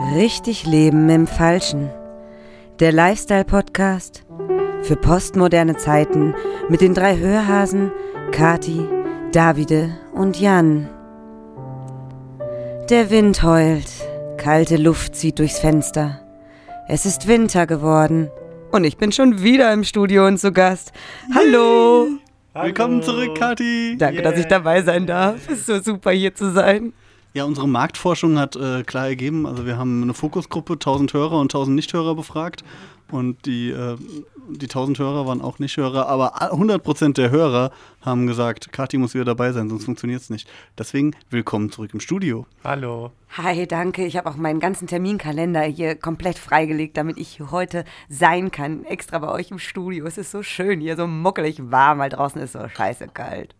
Richtig Leben im Falschen. Der Lifestyle-Podcast für postmoderne Zeiten mit den drei Hörhasen Kati, Davide und Jan. Der Wind heult, kalte Luft zieht durchs Fenster. Es ist Winter geworden und ich bin schon wieder im Studio und zu Gast. Hallo! Willkommen zurück, Kathi. Danke, dass ich dabei sein darf. Es ist so super hier zu sein. Ja, unsere Marktforschung hat äh, klar ergeben, also wir haben eine Fokusgruppe, 1000 Hörer und 1000 Nichthörer befragt und die, äh, die 1000 Hörer waren auch Nichthörer, aber 100% der Hörer haben gesagt, Kathi muss wieder dabei sein, sonst funktioniert es nicht. Deswegen willkommen zurück im Studio. Hallo. Hi, danke. Ich habe auch meinen ganzen Terminkalender hier komplett freigelegt, damit ich heute sein kann. Extra bei euch im Studio. Es ist so schön hier, so muckelig warm, weil draußen ist so scheiße kalt.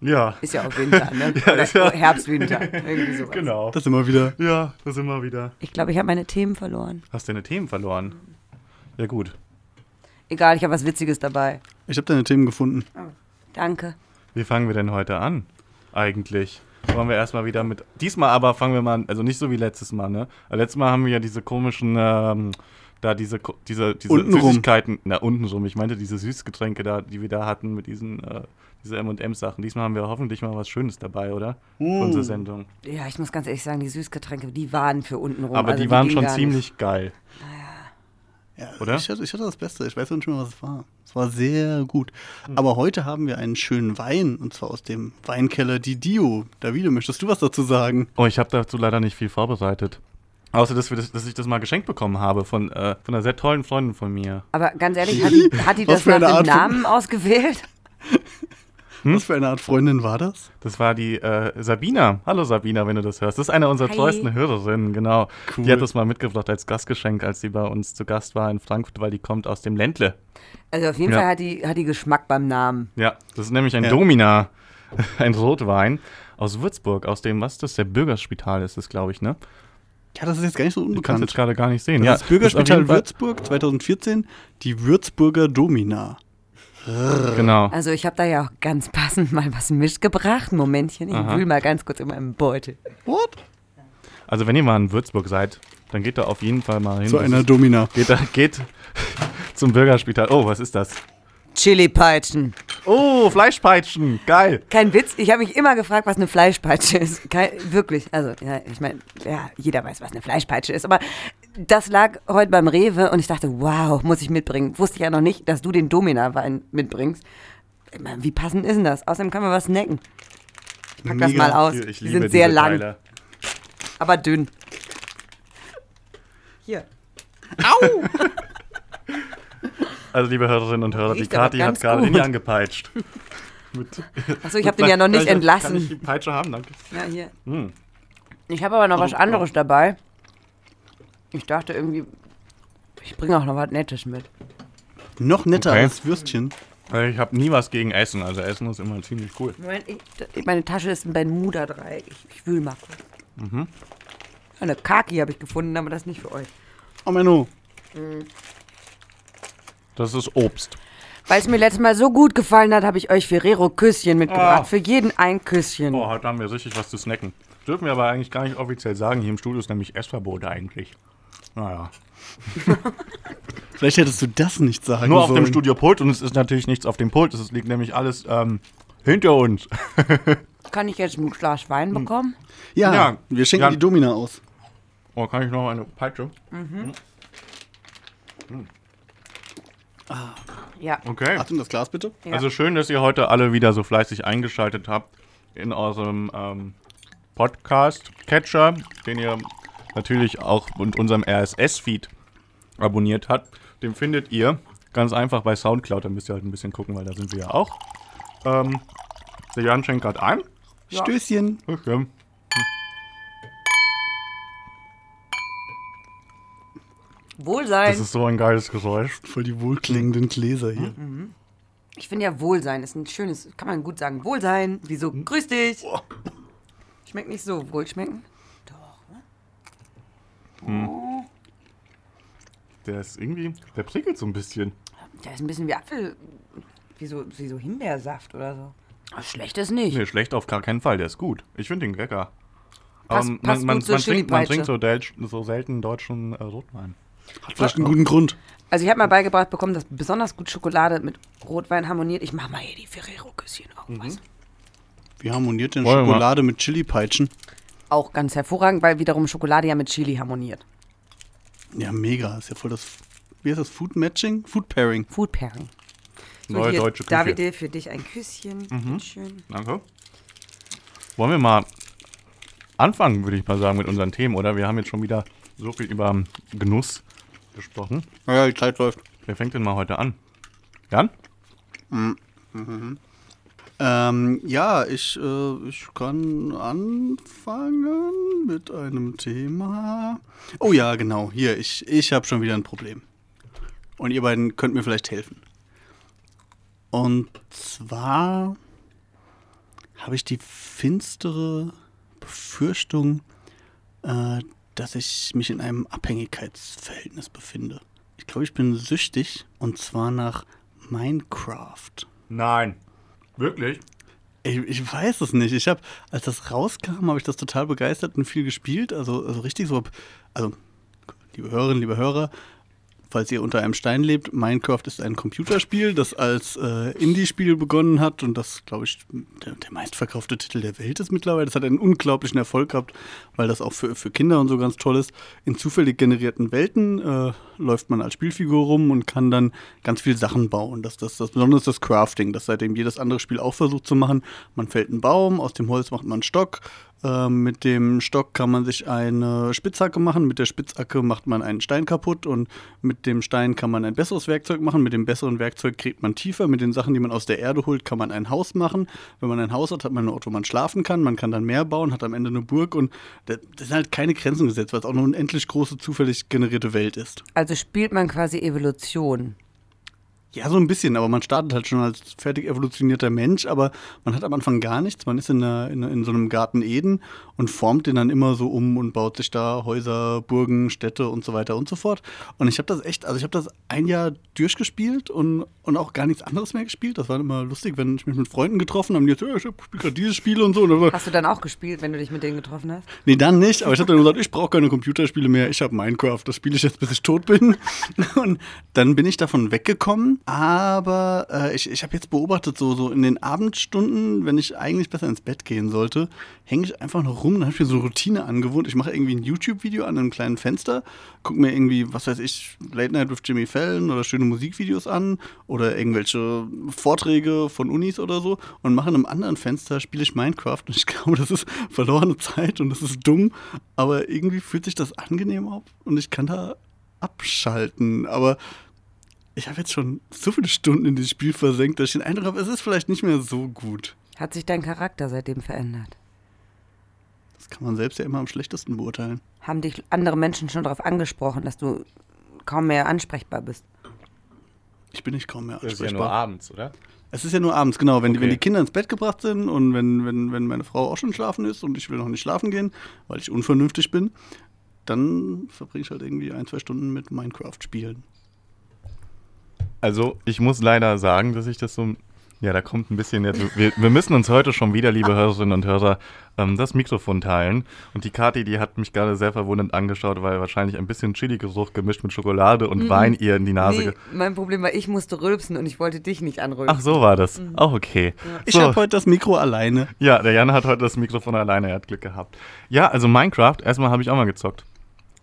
Ja, ist ja auch Winter, ne? Ja, Oder ist ja- Herbst, Winter. Irgendwie sowas. Genau. Das immer wieder. Ja, das wir wieder. Ich glaube, ich habe meine Themen verloren. Hast deine Themen verloren? Ja, gut. Egal, ich habe was Witziges dabei. Ich habe deine Themen gefunden. Danke. Wie fangen wir denn heute an? Eigentlich. Wollen wir erstmal wieder mit. Diesmal aber fangen wir mal, also nicht so wie letztes Mal, ne? Letztes Mal haben wir ja diese komischen, ähm, da diese, diese, diese Untenrum. Süßigkeiten, na, untenrum, ich meinte diese Süßgetränke da, die wir da hatten mit diesen, äh, diese M&M-Sachen. Diesmal haben wir hoffentlich mal was Schönes dabei, oder? Für unsere Sendung. Ja, ich muss ganz ehrlich sagen, die Süßgetränke, die waren für unten rum. Aber also die waren schon ziemlich geil. Ja, Oder? Ich hatte, ich hatte das Beste. Ich weiß noch nicht mehr, was es war. Es war sehr gut. Aber heute haben wir einen schönen Wein und zwar aus dem Weinkeller Di Dio. Davide, möchtest du was dazu sagen? Oh, ich habe dazu leider nicht viel vorbereitet. Außer, dass, wir das, dass ich das mal geschenkt bekommen habe von, äh, von einer sehr tollen Freundin von mir. Aber ganz ehrlich, hat die, hat die das nach dem Namen ausgewählt? Was für eine Art Freundin war das? Das war die äh, Sabina. Hallo Sabina, wenn du das hörst. Das ist eine unserer Hi. treuesten Hörerinnen, genau. Cool. Die hat das mal mitgebracht als Gastgeschenk, als sie bei uns zu Gast war in Frankfurt, weil die kommt aus dem Ländle. Also auf jeden Ja. Fall hat die, hat die Geschmack beim Namen. Ja, das ist nämlich ein Ja. Domina, ein Rotwein aus Würzburg, aus dem, was ist das, der Bürgerspital ist das, glaube ich, ne? Ja, das ist jetzt gar nicht so Du kannst unbekannt. jetzt gerade gar nicht sehen. Das ja, ist Bürgerspital Fall- Würzburg 2014, die Würzburger Domina. Genau. Also ich habe da ja auch ganz passend mal was mitgebracht. Momentchen, ich Aha. wühl mal ganz kurz in meinem Beutel. What? Also wenn ihr mal in Würzburg seid, dann geht da auf jeden Fall mal hin. Zu Das einer Domina. Geht, da, geht zum Bürgerspital. Oh, was ist das? Chili-Peitschen. Oh, Fleischpeitschen. Geil. Kein Witz, ich habe mich immer gefragt, was eine Fleischpeitsche ist. Kein, wirklich, also ja, ich meine, ja, jeder weiß, was eine Fleischpeitsche ist. Aber das lag heute beim Rewe und ich dachte, wow, muss ich mitbringen. Wusste ich ja noch nicht, dass du den Domina-Wein mitbringst. Ich meine, Wie passend ist denn das? Außerdem können wir was snacken. Pack das Mega. mal aus. Ich Die sind sehr lang, Teile. aber dünn. Hier. Also, liebe Hörerinnen und Hörer, die Riecht Kathi hat gerade gut. Indy angepeitscht. Mit- Achso, ich habe den ja noch nicht Kann ich- Kann entlassen. ich die Peitsche haben? Danke. Ja, hier. Hm. Ich habe aber noch Oh, was anderes dabei. Ich dachte irgendwie, ich bringe auch noch was Nettes mit. Noch netter Okay. als Würstchen. Weil Ich habe nie was gegen Essen. Also, Essen ist immer ziemlich cool. Moment, ich, meine Tasche ist ein Bermuda-Dreieck. Ich, ich wühl mal kurz. Mhm. Eine Kaki habe ich gefunden, aber das nicht für euch. Oh, Menno. Das ist Obst. Weil es mir letztes Mal so gut gefallen hat, habe ich euch Ferrero-Küsschen mitgebracht. Ah. Für jeden ein Küsschen. Boah, heute haben wir richtig was zu snacken. Dürfen wir aber eigentlich gar nicht offiziell sagen. Hier im Studio ist nämlich Essverbot eigentlich. Naja. Vielleicht hättest du das nicht sagen Nur auf sollen. dem Studiopult und es ist natürlich nichts auf dem Pult. Es liegt nämlich alles ähm, hinter uns. Kann ich jetzt ein Glas Wein bekommen? Ja, Ja. wir schenken Ja. die Domina aus. Oh, kann ich noch eine Peitsche? Ja. Okay. Achtung, das Glas bitte. Ja. Also schön, dass ihr heute alle wieder so fleißig eingeschaltet habt in eurem ähm, Podcast-Catcher, den ihr natürlich auch mit unserem RSS-Feed abonniert habt. Den findet ihr ganz einfach bei Soundcloud. Da müsst ihr halt ein bisschen gucken, weil da sind wir ja auch. Ähm, der Jan schenkt gerade ein. Ja. Stößchen. Okay. Wohlsein. Das ist so ein geiles Geräusch. Voll die wohlklingenden Gläser hier. Ich finde ja Wohlsein ist ein schönes, kann man gut sagen. Wohlsein. Wieso? Grüß dich. Schmeckt nicht so wohlschmecken. Der ist irgendwie, der prickelt so ein bisschen. Der ist ein bisschen wie Apfel. Wie so, wie so Himbeersaft oder so. Aber schlecht ist nicht. Nee, schlecht auf gar keinen Fall. Der ist gut. Ich finde den lecker. Pass- man, man, man, trinkt, man trinkt so, Delch, so selten deutschen äh, Rotwein. Hat vielleicht einen guten Grund. Also ich habe mal beigebracht bekommen, dass besonders gut Schokolade mit Rotwein harmoniert. Ich mache mal hier die Ferrero-Küsschen auf. Mhm. Wie harmoniert denn Wollen wir mal- Schokolade mit Chili-Peitschen? Auch ganz hervorragend, weil wiederum Schokolade ja mit Chili harmoniert. Ja, mega. Ist ja voll das. Wie heißt das? Food Matching? Food Pairing. Food Pairing. So, Neue hier, deutsche Küche. Mhm. Davide, für dich ein Küsschen. Schön. Danke. Wollen wir mal anfangen, würde ich mal sagen, mit unseren Themen, oder? Wir haben jetzt schon wieder so viel über Genuss gesprochen. Ja, die Zeit läuft. Wer fängt denn mal heute an? Jan? Ähm, ja, ich, äh, ich kann anfangen mit einem Thema. Oh ja, genau. Hier, ich, ich habe schon wieder ein Problem. Und ihr beiden könnt mir vielleicht helfen. Und zwar habe ich die finstere Befürchtung, äh, dass ich mich in einem Abhängigkeitsverhältnis befinde. Ich glaube, ich bin süchtig und zwar nach Minecraft. Nein. Wirklich? Ich, ich weiß es nicht. Ich habe, als das rauskam, habe ich das total begeistert und viel gespielt. Also, also richtig so, also, liebe Hörerinnen, liebe Hörer, falls ihr unter einem Stein lebt, Minecraft ist ein Computerspiel, das als äh, Indie-Spiel begonnen hat und das, glaube ich, der, der meistverkaufte Titel der Welt ist mittlerweile. Das hat einen unglaublichen Erfolg gehabt, weil das auch für, für Kinder und so ganz toll ist. In zufällig generierten Welten äh, läuft man als Spielfigur rum und kann dann ganz viele Sachen bauen. Das, das, das Besondere das Crafting, das seitdem jedes andere Spiel auch versucht zu machen. Man fällt einen Baum, aus dem Holz macht man einen Stock. Ähm, mit dem Stock kann man sich eine Spitzhacke machen. Mit der Spitzhacke macht man einen Stein kaputt und mit dem Stein kann man ein besseres Werkzeug machen. Mit dem besseren Werkzeug kriegt man tiefer. Mit den Sachen, die man aus der Erde holt, kann man ein Haus machen. Wenn man ein Haus hat, hat man einen Ort, wo man schlafen kann. Man kann dann mehr bauen, hat am Ende eine Burg und da da sind halt keine Grenzen gesetzt, weil es auch eine unendlich große, zufällig generierte Welt ist. Also spielt man quasi Evolution. Ja, so ein bisschen, aber man startet halt schon als fertig evolutionierter Mensch, aber man hat am Anfang gar nichts. Man ist in, einer, in, in so einem Garten Eden und formt den dann immer so um und baut sich da Häuser, Burgen, Städte und so weiter und so fort. Und ich habe das echt, also ich habe das ein Jahr durchgespielt und, und auch gar nichts anderes mehr gespielt. Das war immer lustig, wenn ich mich mit Freunden getroffen habe, die jetzt, ja, ich spiele gerade dieses Spiel und so. Hast du dann auch gespielt, wenn du dich mit denen getroffen hast? Nee, dann nicht. Aber ich habe dann gesagt, ich brauche keine Computerspiele mehr. Ich habe Minecraft. Das spiele ich jetzt, bis ich tot bin. Und dann bin ich davon weggekommen. Aber äh, ich, ich habe jetzt beobachtet, so, so in den Abendstunden, wenn ich eigentlich besser ins Bett gehen sollte, hänge ich einfach noch rum. Dann habe ich mir so eine Routine angewohnt. Ich mache irgendwie ein YouTube-Video an einem kleinen Fenster, gucke mir irgendwie, was weiß ich, Late Night with Jimmy Fallon oder schöne Musikvideos an oder irgendwelche Vorträge von Unis oder so und mache in einem anderen Fenster, spiele ich Minecraft. Und ich glaube, das ist verlorene Zeit und das ist dumm, aber irgendwie fühlt sich das angenehm auf und ich kann da abschalten. Aber ich habe jetzt schon so viele Stunden in dieses Spiel versenkt, dass ich den Eindruck habe, es ist vielleicht nicht mehr so gut. Hat sich dein Charakter seitdem verändert? Das kann man selbst ja immer am schlechtesten beurteilen. Haben dich andere Menschen schon darauf angesprochen, dass du kaum mehr ansprechbar bist? Ich bin nicht kaum mehr Das ist ja nur ansprechbar. abends, oder? Es ist ja nur abends, genau. Wenn, die, wenn Okay. die Kinder ins Bett gebracht sind und wenn, wenn, wenn meine Frau auch schon schlafen ist und ich will noch nicht schlafen gehen, weil ich unvernünftig bin, dann verbringe ich halt irgendwie ein, zwei Stunden mit Minecraft spielen. Also, ich muss leider sagen, dass ich das so. Ja, da kommt ein bisschen jetzt. Wir, wir müssen uns heute schon wieder, liebe Hörerinnen und Hörer, ähm, das Mikrofon teilen. Und die Kathi, die hat mich gerade sehr verwundert angeschaut, weil wahrscheinlich ein bisschen Chili-Geruch gemischt mit Schokolade und Wein ihr in die Nase. Nee, ge- mein Problem war, ich musste rülpsen und ich wollte dich nicht anrülpsen. Ach, so war das. Auch okay. Ich so. habe heute das Mikro alleine. Ja, der Jan hat heute das Mikrofon alleine, er hat Glück gehabt. Ja, also Minecraft, erstmal habe ich auch mal gezockt.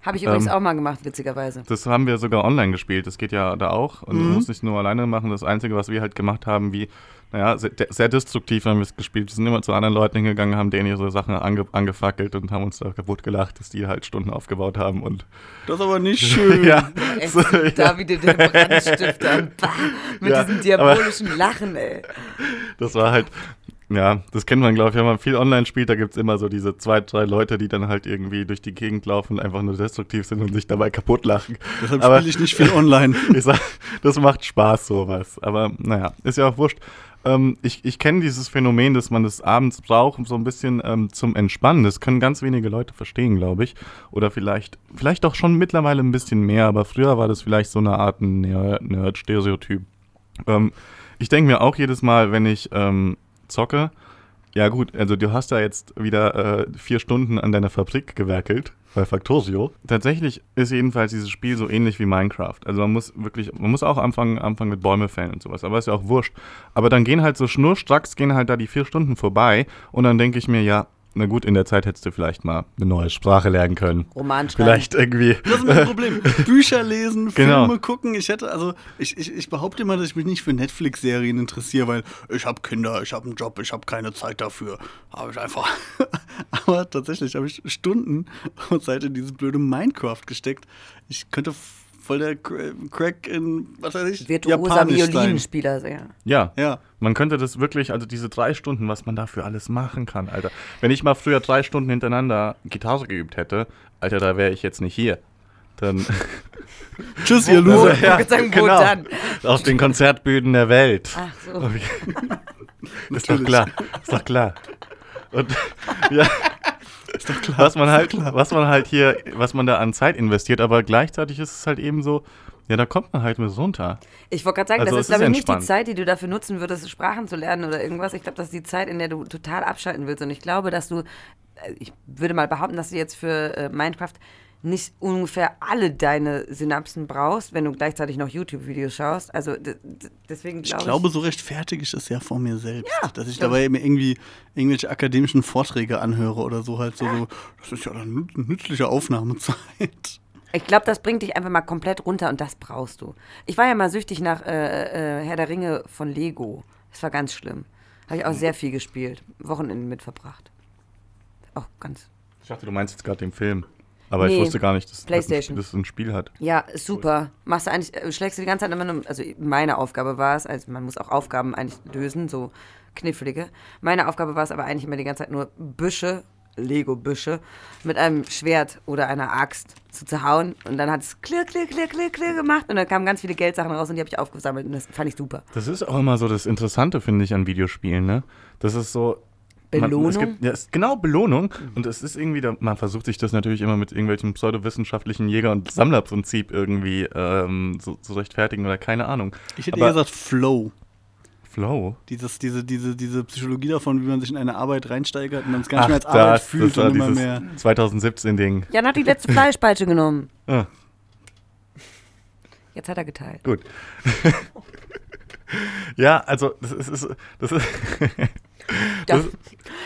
Habe ich übrigens Ähm, auch mal gemacht, witzigerweise. Das haben wir sogar online gespielt. Das geht ja da auch. Und du musst nicht nur alleine machen. Das Einzige, was wir halt gemacht haben, wie, naja, sehr, sehr destruktiv haben wir es gespielt. Wir sind immer zu anderen Leuten hingegangen, haben denen ihre Sachen ange, angefackelt und haben uns da kaputt gelacht, dass die halt Stunden aufgebaut haben. Und Das ist aber nicht schön. ja, Ey, so, ja. David, der Brandstifter. Bah, mit Ja, diesem diabolischen Lachen, ey. das war halt, ja, das kennt man, glaube ich, wenn man viel online spielt, da gibt es immer so diese zwei, drei Leute, die dann halt irgendwie durch die Gegend laufen und einfach nur destruktiv sind und sich dabei kaputt lachen. Deshalb Aber- spiele ich nicht viel online. ich sag, das macht Spaß, sowas. Aber naja, ist ja auch wurscht. Ähm, ich ich kenne dieses Phänomen, dass man das abends braucht, so ein bisschen ähm, zum Entspannen. Das können ganz wenige Leute verstehen, glaube ich. Oder vielleicht, vielleicht auch schon mittlerweile ein bisschen mehr, aber früher war das vielleicht so eine Art Ner- Nerd-Stereotyp. Ähm, ich denke mir auch jedes Mal, wenn ich ähm, zocke, Ja gut, also du hast da jetzt wieder äh, vier Stunden an deiner Fabrik gewerkelt bei Factorio. Tatsächlich ist jedenfalls dieses Spiel so ähnlich wie Minecraft. Also man muss wirklich, man muss auch anfangen, anfangen mit Bäume fällen und sowas, aber ist ja auch wurscht. Aber dann gehen halt so schnurstracks, gehen halt da die vier Stunden vorbei und dann denke ich mir, ja, na gut, in der Zeit hättest du vielleicht mal eine neue Sprache lernen können. Roman schreiben. Vielleicht irgendwie. Das ist mein Problem. Bücher lesen, Filme Genau. gucken. Ich hätte, also, ich, ich, ich behaupte immer, dass ich mich nicht für Netflix-Serien interessiere, weil ich habe Kinder, ich habe einen Job, ich habe keine Zeit dafür. Habe ich einfach. Aber tatsächlich habe ich Stunden Zeit in diese blöde Minecraft gesteckt. Ich könnte voll der Cra- Crack in, was weiß ich, Virtuoser. Violinspieler. Ja. Ja. Ja. Man könnte das wirklich, also diese drei Stunden, was man dafür alles machen kann, Alter. Wenn ich mal früher drei Stunden hintereinander Gitarre geübt hätte, Alter, da wäre ich jetzt nicht hier. Dann Tschüss, ihr Wo, Loser. wo genau. dann? auf den Konzertbühnen der Welt. Ach so. Ist doch klar, ist doch klar. Und ja, ist doch klar. Was man halt, was man halt hier, was man da an Zeit investiert, aber gleichzeitig ist es halt eben so, ja, da kommt man halt mit runter. Ich wollte gerade sagen, Also das ist, glaube ich, nicht die. Zeit, die du dafür nutzen würdest, Sprachen zu lernen oder irgendwas. Ich glaube, das ist die Zeit, in der du total abschalten willst. Und ich glaube, dass du, äh, ich würde mal behaupten, dass du jetzt für äh, Minecraft nicht ungefähr alle deine Synapsen brauchst, wenn du gleichzeitig noch YouTube-Videos schaust. Also deswegen Ich glaube ich, glaube, so rechtfertige ich es ja vor mir selbst. Ja, dass ich dabei mir irgendwie irgendwelche akademischen Vorträge anhöre oder so halt so, so das ist ja eine nü- nützliche Aufnahmezeit. Ich glaube, das bringt dich einfach mal komplett runter und das brauchst du. Ich war ja mal süchtig nach äh, äh, Herr der Ringe von Lego. Das war ganz schlimm. Habe ich auch sehr viel gespielt. Wochenenden mit verbracht. Auch ganz. Ich dachte, du meinst jetzt gerade den Film. Aber ich Nee, wusste gar nicht, dass, PlayStation. dass es ein Spiel hat. Ja, super. Machst du eigentlich, äh, schlägst du die ganze Zeit immer nur, also meine Aufgabe war es, also man muss auch Aufgaben eigentlich lösen, so knifflige. Meine Aufgabe war es aber eigentlich immer die ganze Zeit nur Büsche, Lego-Büsche, mit einem Schwert oder einer Axt zu zerhauen. Und dann hat es klirr, klirr, klirr, klirr, klirr gemacht und dann kamen ganz viele Geldsachen raus und die habe ich aufgesammelt und das fand ich super. Das ist auch immer so das Interessante, finde ich, an Videospielen, ne? Das ist so. Belohnung? Man, es gibt, ja, es genau Belohnung. Und es ist irgendwie, da, man versucht sich das natürlich immer mit irgendwelchen pseudowissenschaftlichen Jäger- und Sammlerprinzip irgendwie ähm, so, zu rechtfertigen oder keine Ahnung. Ich hätte Aber eher gesagt Flow. Flow. Dieses, diese, diese, diese Psychologie davon, wie man sich in eine Arbeit reinsteigert und dann es gar nicht mehr als das, Arbeit fühlt, das war sondern immer mehr. 2017-Ding. Jan hat die letzte Fleischpeitsche genommen. Ah, Jetzt hat er geteilt. gut. ja, also, das ist. Das ist, das Ja. das,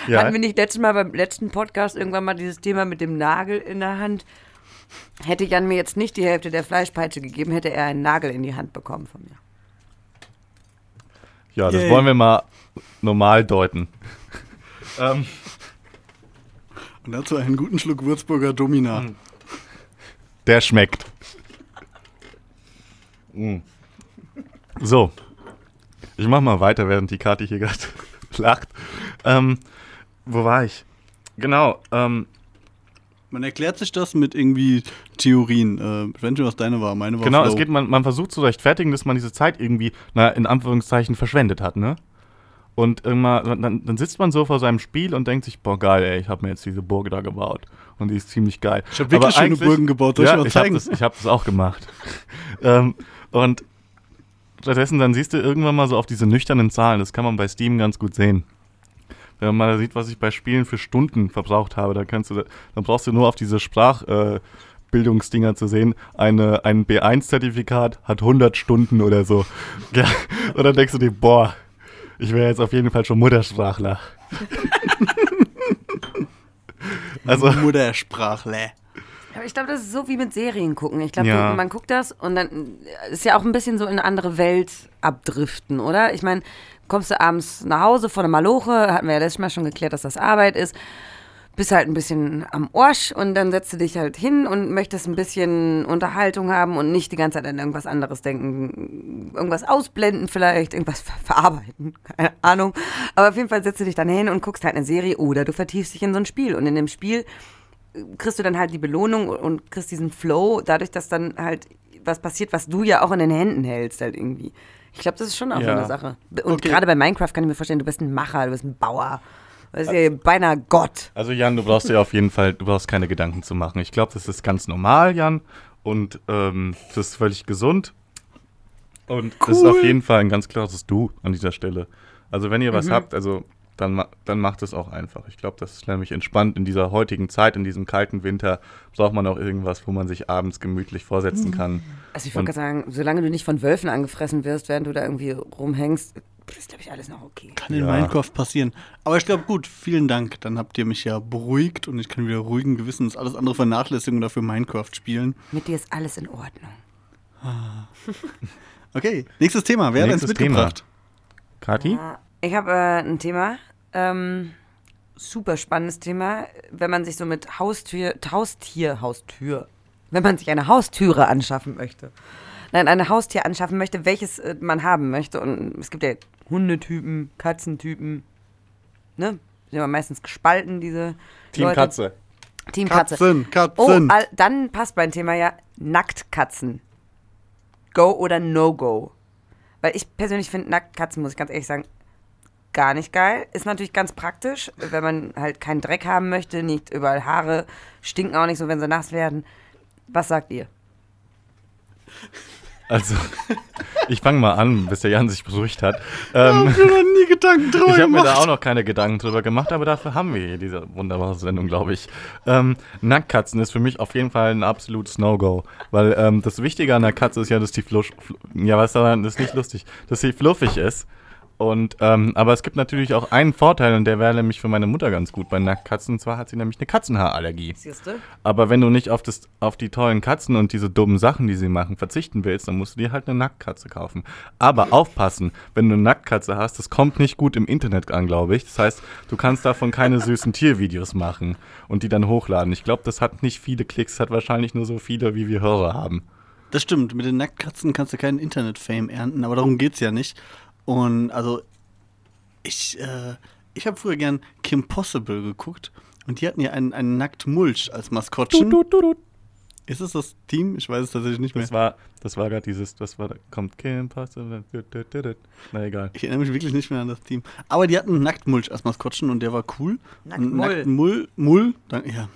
ja. Hatten wir nicht letztes Mal beim letzten Podcast irgendwann mal dieses Thema mit dem Nagel in der Hand? Hätte Jan mir jetzt nicht die Hälfte der Fleischpeitsche gegeben, hätte er einen Nagel in die Hand bekommen von mir. Ja, das Yay. wollen wir mal normal deuten. ähm, Und dazu einen guten Schluck Würzburger Domina. Hm. der schmeckt. Mm. So. Ich mach mal weiter, während die Kati hier gerade lacht. Ähm, wo war ich? Genau. Ähm, Man erklärt sich das mit irgendwie Theorien. Äh, ich weiß nicht, was deine war. Meine war genau, Flow. es geht, man, man versucht zu rechtfertigen, dass man diese Zeit irgendwie, na, in Anführungszeichen, verschwendet hat, ne? Und irgendwann, dann, dann sitzt man so vor seinem Spiel und denkt sich, boah, geil, ey, ich habe mir jetzt diese Burg da gebaut. Und die ist ziemlich geil. Ich hab wirklich schöne eigentlich- Burgen gebaut. Soll ich ja, dir mal ich habe zeigen? das, ich hab das auch gemacht. ähm, und stattdessen dann siehst du irgendwann mal so auf diese nüchternen Zahlen, das kann man bei Steam ganz gut sehen. Wenn man mal sieht, was ich bei Spielen für Stunden verbraucht habe, da kannst du, dann brauchst du nur auf diese Sprachbildungsdinger äh, zu sehen. Eine, ein B1-Zertifikat hat 100 Stunden oder so. Ja, und dann denkst du dir, boah, ich wäre jetzt auf jeden Fall schon Muttersprachler. also, Muttersprachle. Aber ich glaube, das ist so wie mit Serien gucken. Ich glaube, Ja. man guckt das und dann ist ja auch ein bisschen so in eine andere Welt abdriften, oder? Ich meine, kommst du abends nach Hause von der Maloche, hatten wir ja letztes Mal schon geklärt, dass das Arbeit ist, bist halt ein bisschen am Orsch und dann setzt du dich halt hin und möchtest ein bisschen Unterhaltung haben und nicht die ganze Zeit an irgendwas anderes denken. Irgendwas ausblenden vielleicht, irgendwas ver verarbeiten, keine Ahnung. Aber auf jeden Fall setzt du dich dann hin und guckst halt eine Serie oder du vertiefst dich in so ein Spiel. Und in dem Spiel kriegst du dann halt die Belohnung und kriegst diesen Flow, dadurch, dass dann halt was passiert, was du ja auch in den Händen hältst, halt irgendwie. Ich glaube, das ist schon auch so Ja. eine Sache. Und Okay. gerade bei Minecraft kann ich mir vorstellen, du bist ein Macher, du bist ein Bauer. Du bist ja beinahe Gott. Also Jan, du brauchst dir auf jeden Fall, du brauchst keine Gedanken zu machen. Ich glaube, das ist ganz normal, Jan. Und ähm, das ist völlig gesund. Und das ist Cool. auf jeden Fall ein ganz klares Du an dieser Stelle. Also wenn ihr was habt, also dann, dann macht es auch einfach. Ich glaube, das ist nämlich entspannt in dieser heutigen Zeit, in diesem kalten Winter, braucht man auch irgendwas, wo man sich abends gemütlich vorsetzen kann. Also ich wollte gerade sagen, solange du nicht von Wölfen angefressen wirst, während du da irgendwie rumhängst, ist, glaube ich, alles noch okay. Kann in Ja. Minecraft passieren. Aber ich glaube, gut, vielen Dank. Dann habt ihr mich ja beruhigt und ich kann wieder ruhigen Gewissens alles andere vernachlässigen und dafür Minecraft spielen. Mit dir ist alles in Ordnung. Okay, nächstes Thema. Wer hat uns Nächstes Thema. mitgebracht? Kati? Ich habe äh, ein Thema, ähm, super spannendes Thema, wenn man sich so mit Haustür, Haustier, Haustür, wenn man sich eine Haustüre anschaffen möchte. Nein, eine Haustier anschaffen möchte, welches äh, man haben möchte. Und es gibt ja Hundetypen, Katzentypen, ne? Sind ja meistens gespalten, diese Team Leute. Katze. Team Katze. Katzen, Oh, Katzen. all, dann passt mein Thema ja Nacktkatzen. Go oder No-Go. Weil ich persönlich finde Nacktkatzen, muss ich ganz ehrlich sagen, gar nicht geil. Ist natürlich ganz praktisch, wenn man halt keinen Dreck haben möchte, nicht überall Haare, stinken auch nicht so, wenn sie nass werden. Was sagt ihr? Also, ich fange mal an, bis der Jan sich beruhigt hat. Ähm, Ich hab mir noch nie Gedanken drüber Ich habe mir da gemacht. auch noch keine Gedanken drüber gemacht, aber dafür haben wir hier diese wunderbare Sendung, glaube ich. Ähm, Nacktkatzen ist für mich auf jeden Fall ein absolutes No-Go, weil ähm, das Wichtige an der Katze ist ja, dass die flusch, fl ja was daran das ist nicht lustig, dass sie fluffig ist. Und ähm, aber es gibt natürlich auch einen Vorteil und der wäre nämlich für meine Mutter ganz gut bei Nacktkatzen. Und zwar hat sie nämlich eine Katzenhaarallergie. Siehst du? Aber wenn du nicht auf, das, auf die tollen Katzen und diese dummen Sachen, die sie machen, verzichten willst, dann musst du dir halt eine Nacktkatze kaufen. Aber aufpassen, wenn du eine Nacktkatze hast, das kommt nicht gut im Internet an, glaube ich. Das heißt, du kannst davon keine süßen Tiervideos machen und die dann hochladen. Ich glaube, das hat nicht viele Klicks, hat wahrscheinlich nur so viele, wie wir Hörer haben. Das stimmt, mit den Nacktkatzen kannst du keinen Internet-Fame ernten, aber darum geht's ja nicht. Und also, ich, äh, ich habe früher gern Kim Possible geguckt und die hatten ja einen, einen Nacktmulch als Maskottchen. Ist es das Team? Ich weiß es tatsächlich nicht mehr. Das war, das war gerade dieses, das war, kommt Kim Possible. Na egal. Ich erinnere mich wirklich nicht mehr an das Team. Aber die hatten einen Nacktmulch als Maskottchen und der war cool. Nacktmull. Ein Nacktmull, Mull, dann, ja.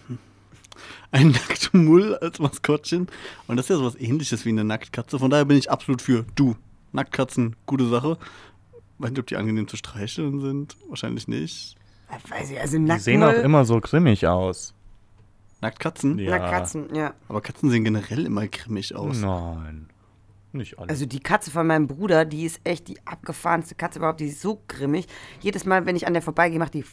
Ein Nacktmull als Maskottchen. Und das ist ja sowas ähnliches wie eine Nacktkatze. Von daher bin ich absolut für du. Nacktkatzen, gute Sache. Weiß nicht, ob die angenehm zu streicheln sind. Wahrscheinlich nicht. Weiß ich, also Die sehen auch immer so grimmig aus. Nacktkkatzen? Ja. Nacktkatzen, ja. Aber Katzen sehen generell immer grimmig aus. Nein. Nicht alle. Also die Katze von meinem Bruder, die ist echt die abgefahrenste Katze überhaupt. Die ist so grimmig. Jedes Mal, wenn ich an der vorbeigehe, macht die.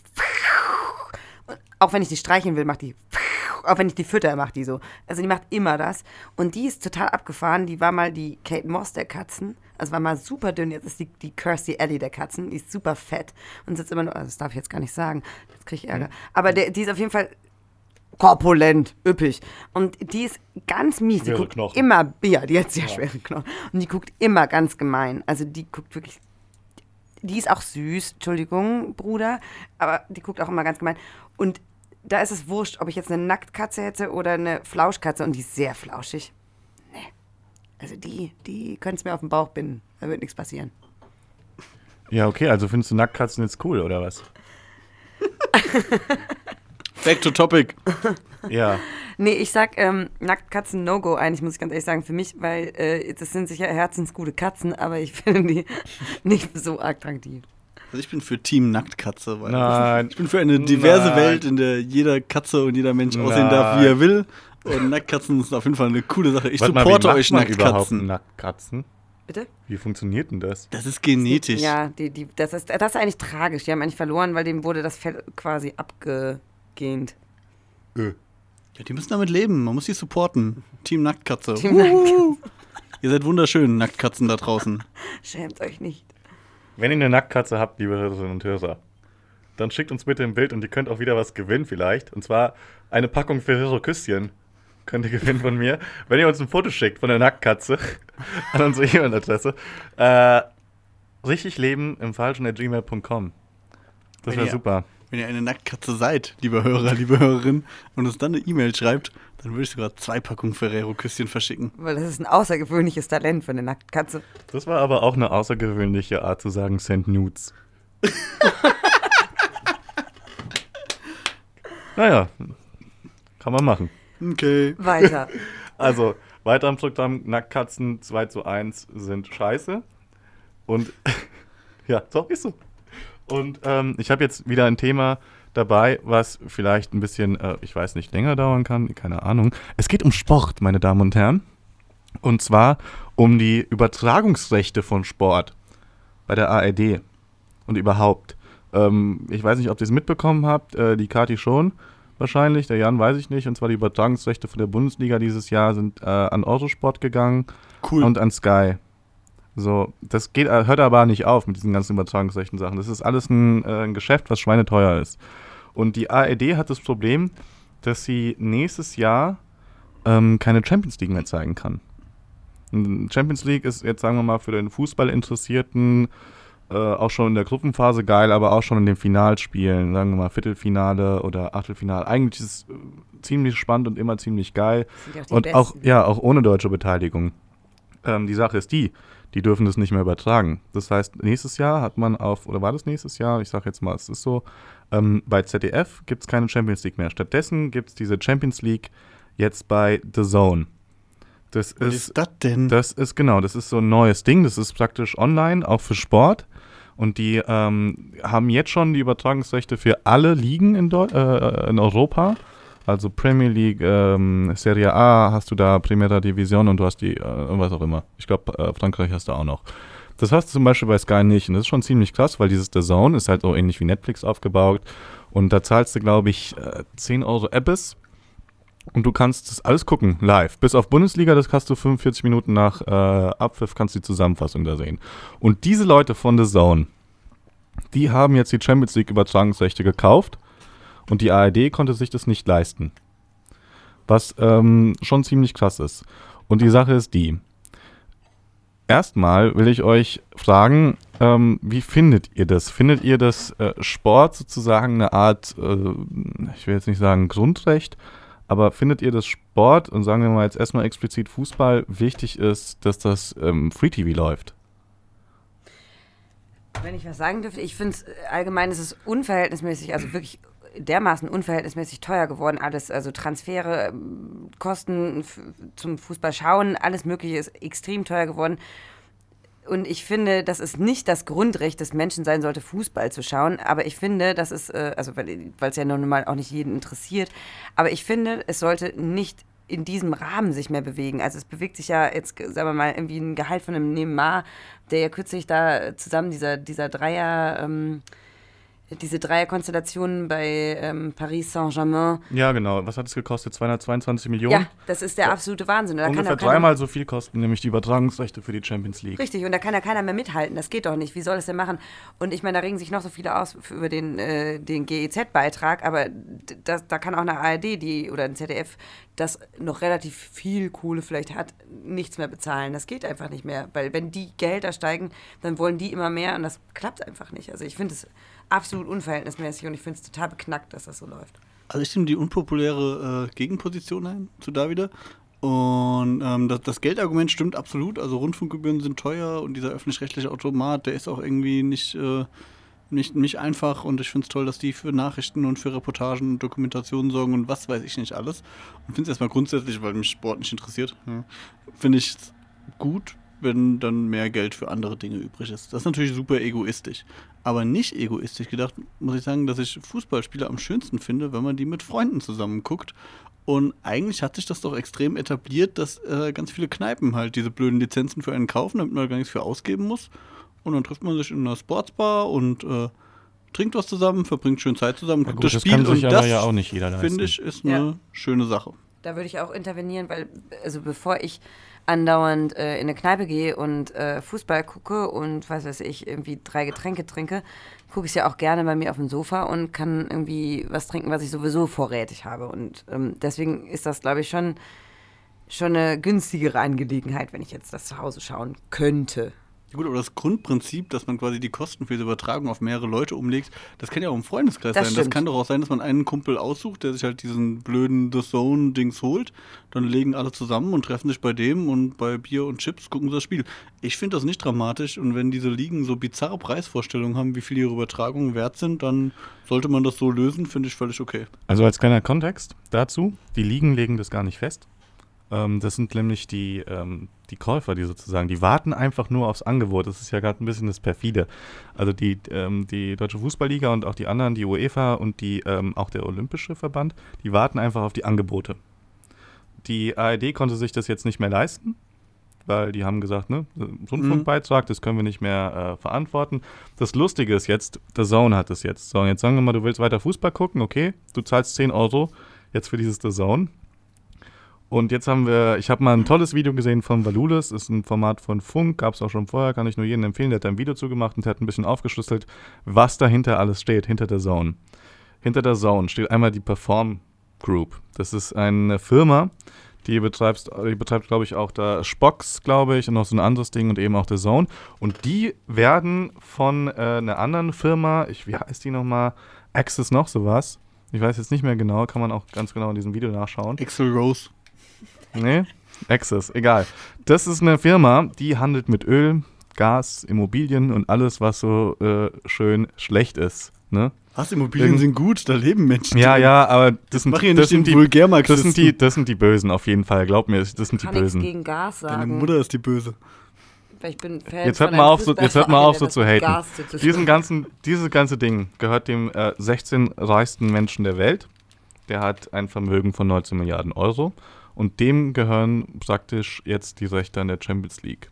Und auch wenn ich die streicheln will, macht die. Auch wenn ich die fütter, macht die so. Also die macht immer das. Und die ist total abgefahren. Die war mal die Kate Moss der Katzen. Also war mal super dünn. Jetzt ist die, die Kirsty Ellie der Katzen. Die ist super fett. Und sitzt immer nur. Also das darf ich jetzt gar nicht sagen. Jetzt kriege ich Ärger. Aber der, die ist auf jeden Fall korpulent, üppig. Und die ist ganz mies. Die Schwere guckt Knochen. immer, ja, die hat sehr schwere Knochen. Und die guckt immer ganz gemein. Also die guckt wirklich, die ist auch süß, Entschuldigung, Bruder, aber die guckt auch immer ganz gemein. Und da ist es wurscht, ob ich jetzt eine Nacktkatze hätte oder eine Flauschkatze und die ist sehr flauschig. Nee. Also die, die können es mir auf den Bauch binden. Da wird nichts passieren. ja, okay, also findest du Nacktkatzen jetzt cool, oder was? Back to topic. Ja. Nee, ich sag ähm, Nacktkatzen No-Go eigentlich, muss ich ganz ehrlich sagen, für mich, weil äh, das sind sicher herzensgute Katzen, aber ich finde die nicht so attraktiv. Also ich bin für Team Nacktkatze, weil Nein. ich bin für eine diverse Nein. Welt, in der jeder Katze und jeder Mensch aussehen darf, wie Nein. er will. Und Nacktkatzen sind auf jeden Fall eine coole Sache. Ich Warte mal, supporte macht euch Nacktkatzen. Nacktkatzen? Bitte? Wie funktioniert denn das? Das ist genetisch. Ja, die, die, das, ist, das ist eigentlich tragisch. Die haben eigentlich verloren, weil dem wurde das Fell quasi abgegähnt. Ja, die müssen damit leben. Man muss sie supporten. Team Nacktkatze. Team Uhu. Ihr seid wunderschön, Nacktkatzen da draußen. Schämt euch nicht. Wenn ihr eine Nacktkatze habt, liebe Hörerinnen und Hörer, dann schickt uns bitte ein Bild und ihr könnt auch wieder was gewinnen vielleicht. Und zwar eine Packung Ferrero Küsschen könnt ihr gewinnen von mir. Wenn ihr uns ein Foto schickt von der Nacktkatze an unsere E-Mail-Adresse. Äh, richtig leben im falschen at gmail.com. Das wäre super. Wenn ihr eine Nacktkatze seid, liebe Hörer, liebe Hörerin, und uns dann eine E-Mail schreibt, dann würde ich sogar zwei Packungen Ferrero-Küsschen verschicken. Weil das ist ein außergewöhnliches Talent für eine Nacktkatze. Das war aber auch eine außergewöhnliche Art zu sagen, send nudes. naja, kann man machen. Okay. Weiter. Also, weiter im Programm, Nacktkatzen 2 zu 1 sind scheiße. Und, ja, doch, ist so. Und ähm, ich habe jetzt wieder ein Thema dabei, was vielleicht ein bisschen, äh, ich weiß nicht, länger dauern kann, keine Ahnung. Es geht um Sport, meine Damen und Herren. Und zwar um die Übertragungsrechte von Sport bei der ARD und überhaupt. Ähm, ich weiß nicht, ob ihr es mitbekommen habt, äh, die Kati schon wahrscheinlich, der Jan weiß ich nicht. Und zwar die Übertragungsrechte von der Bundesliga dieses Jahr sind äh, an Autosport gegangen Cool. und an Sky. So, das geht, äh, hört aber nicht auf mit diesen ganzen übertragungsrechten Sachen. Das ist alles ein, äh, ein Geschäft, was schweineteuer ist. Und die ARD hat das Problem, dass sie nächstes Jahr ähm, keine Champions League mehr zeigen kann. Champions League ist jetzt, sagen wir mal, für den Fußballinteressierten äh, auch schon in der Gruppenphase geil, aber auch schon in den Finalspielen, sagen wir mal Viertelfinale oder Achtelfinale. Eigentlich ist es äh, ziemlich spannend und immer ziemlich geil. Auch Und auch, Besten. ja, auch ohne deutsche Beteiligung. Ähm, die Sache ist die, die dürfen das nicht mehr übertragen. Das heißt, nächstes Jahr hat man auf, oder war das nächstes Jahr? Ich sage jetzt mal, es ist so, ähm, bei ZDF gibt es keine Champions League mehr. Stattdessen gibt es diese Champions League jetzt bei The Zone. Das Was ist, ist das denn? das ist genau, das ist so ein neues Ding. Das ist praktisch online, auch für Sport. Und die ähm, haben jetzt schon die Übertragungsrechte für alle Ligen in, Deu äh, in Europa. Also Premier League, ähm, Serie A hast du da, Primera Division und du hast die, äh, was auch immer. Ich glaube, äh, Frankreich hast du auch noch. Das hast du zum Beispiel bei Sky nicht. Und das ist schon ziemlich krass, weil dieses The Zone ist halt so ähnlich wie Netflix aufgebaut. Und da zahlst du, glaube ich, äh, 10 Euro Abyss. Und du kannst das alles gucken, live. Bis auf Bundesliga, das kannst du 45 Minuten nach äh, Abpfiff, kannst du die Zusammenfassung da sehen. Und diese Leute von The Zone, die haben jetzt die Champions League Übertragungsrechte gekauft und die ARD konnte sich das nicht leisten. Was ähm, schon ziemlich krass ist. Und die Sache ist die. Erstmal will ich euch fragen, ähm, wie findet ihr das? Findet ihr das äh, Sport sozusagen eine Art, äh, ich will jetzt nicht sagen Grundrecht, aber findet ihr das Sport und sagen wir mal jetzt erstmal explizit Fußball wichtig ist, dass das ähm, Free TV läuft? Wenn ich was sagen dürfte, ich finde es allgemein ist es unverhältnismäßig, also wirklich dermaßen unverhältnismäßig teuer geworden. Alles, also Transfere, Kosten zum Fußball schauen, alles Mögliche ist extrem teuer geworden. Und ich finde, dass es nicht das Grundrecht des Menschen sein sollte, Fußball zu schauen. Aber ich finde, dass es, äh, also weil es ja nun mal auch nicht jeden interessiert, aber ich finde, es sollte nicht in diesem Rahmen sich mehr bewegen. Also es bewegt sich ja jetzt, sagen wir mal, irgendwie ein Gehalt von einem Neymar, der ja kürzlich da zusammen dieser, dieser Dreier, ähm, diese Dreierkonstellation bei ähm, Paris Saint-Germain. Ja, genau. Was hat es gekostet? 222 Millionen? Ja, das ist der absolute Wahnsinn. Da kann Ungefähr dreimal so viel kosten, nämlich die Übertragungsrechte für die Champions League. Richtig, und da kann ja keiner mehr mithalten. Das geht doch nicht. Wie soll das denn machen? Und ich meine, da regen sich noch so viele aus über den, äh, den GEZ-Beitrag, aber das, da kann auch eine ARD die, oder ein ZDF, das noch relativ viel Kohle vielleicht hat, nichts mehr bezahlen. Das geht einfach nicht mehr. Weil wenn die Gehälter steigen, dann wollen die immer mehr und das klappt einfach nicht. Also ich finde es absolut unverhältnismäßig und ich finde es total beknackt, dass das so läuft. Also ich nehme die unpopuläre äh, Gegenposition ein zu Davide. Und ähm, das, das Geldargument stimmt absolut. Also Rundfunkgebühren sind teuer und dieser öffentlich-rechtliche Automat, der ist auch irgendwie nicht, äh, nicht, nicht einfach. Und ich finde es toll, dass die für Nachrichten und für Reportagen und Dokumentationen sorgen und was weiß ich nicht alles. Und finde es erstmal grundsätzlich, weil mich Sport nicht interessiert, ja, finde ich gut, wenn dann mehr Geld für andere Dinge übrig ist. Das ist natürlich super egoistisch. Aber nicht egoistisch gedacht, muss ich sagen, dass ich Fußballspiele am schönsten finde, wenn man die mit Freunden zusammen guckt. Und eigentlich hat sich das doch extrem etabliert, dass äh, ganz viele Kneipen halt diese blöden Lizenzen für einen kaufen, damit man gar nichts für ausgeben muss. Und dann trifft man sich in einer Sportsbar und äh, trinkt was zusammen, verbringt schön Zeit zusammen, guckt gut, das das Spiel. kann sich und aber das, ja auch nicht jeder leisten. finde ich, ist eine Ja. schöne Sache. Da würde ich auch intervenieren, weil, also bevor ich andauernd äh, in eine Kneipe gehe und äh, Fußball gucke und was weiß ich, irgendwie drei Getränke trinke, gucke ich ja auch gerne bei mir auf dem Sofa und kann irgendwie was trinken, was ich sowieso vorrätig habe. Und ähm, deswegen ist das, glaube ich, schon, schon eine günstigere Angelegenheit, wenn ich jetzt das zu Hause schauen könnte. Gut, aber das Grundprinzip, dass man quasi die Kosten für diese Übertragung auf mehrere Leute umlegt, das kann ja auch im Freundeskreis Das sein. Das stimmt. kann doch auch sein, dass man einen Kumpel aussucht, der sich halt diesen blöden The Zone-Dings holt. Dann legen alle zusammen und treffen sich bei dem und bei Bier und Chips gucken sie das Spiel. Ich finde das nicht dramatisch und wenn diese Ligen so bizarre Preisvorstellungen haben, wie viel ihre Übertragungen wert sind, dann sollte man das so lösen, finde ich völlig okay. Also als kleiner Kontext dazu, die Ligen legen das gar nicht fest. Ähm, das sind nämlich die, ähm, die Käufer, die sozusagen, die warten einfach nur aufs Angebot. Das ist ja gerade ein bisschen das perfide. Also die, ähm, die Deutsche Fußballliga und auch die anderen, die UEFA und die, ähm, auch der Olympische Verband, die warten einfach auf die Angebote. Die ARD konnte sich das jetzt nicht mehr leisten, weil die haben gesagt, ne, Rundfunkbeitrag, das können wir nicht mehr äh, verantworten. Das Lustige ist jetzt, der Zone hat es jetzt. So, und jetzt sagen wir mal, du willst weiter Fußball gucken, okay, du zahlst 10 Euro jetzt für dieses The Zone. Und jetzt haben wir, ich habe mal ein tolles Video gesehen von Valulis, ist ein Format von Funk, gab es auch schon vorher, kann ich nur jedem empfehlen, der hat da ein Video zugemacht und hat ein bisschen aufgeschlüsselt, was dahinter alles steht, hinter der Zone. Hinter der Zone steht einmal die Perform Group. Das ist eine Firma, die betreibt, die betreibt glaube ich, auch da Spox, glaube ich, und noch so ein anderes Ding und eben auch der Zone. Und die werden von äh, einer anderen Firma, ich, wie heißt die nochmal? Access noch sowas. Ich weiß jetzt nicht mehr genau, kann man auch ganz genau in diesem Video nachschauen. Excel Rose. Nee, Access, egal. Das ist eine Firma, die handelt mit Öl, Gas, Immobilien und alles, was so äh, schön schlecht ist. Ne? Was, Immobilien Irgend- sind gut, da leben Menschen. Ja, drin. ja, aber das sind, das, sind die, das, sind die, das sind die Bösen auf jeden Fall. Glaub mir, das sind die kann nichts Bösen. gegen Gas Deine sagen. Mutter ist die Böse. weil ich bin Fan Jetzt hört mal auf, so, jetzt hört mal auf, so zu haten. zu Diesen ganzen, dieses ganze Ding gehört dem äh, 16 reichsten Menschen der Welt. Der hat ein Vermögen von 19 Milliarden Euro. Und dem gehören praktisch jetzt die Rechte an der Champions League.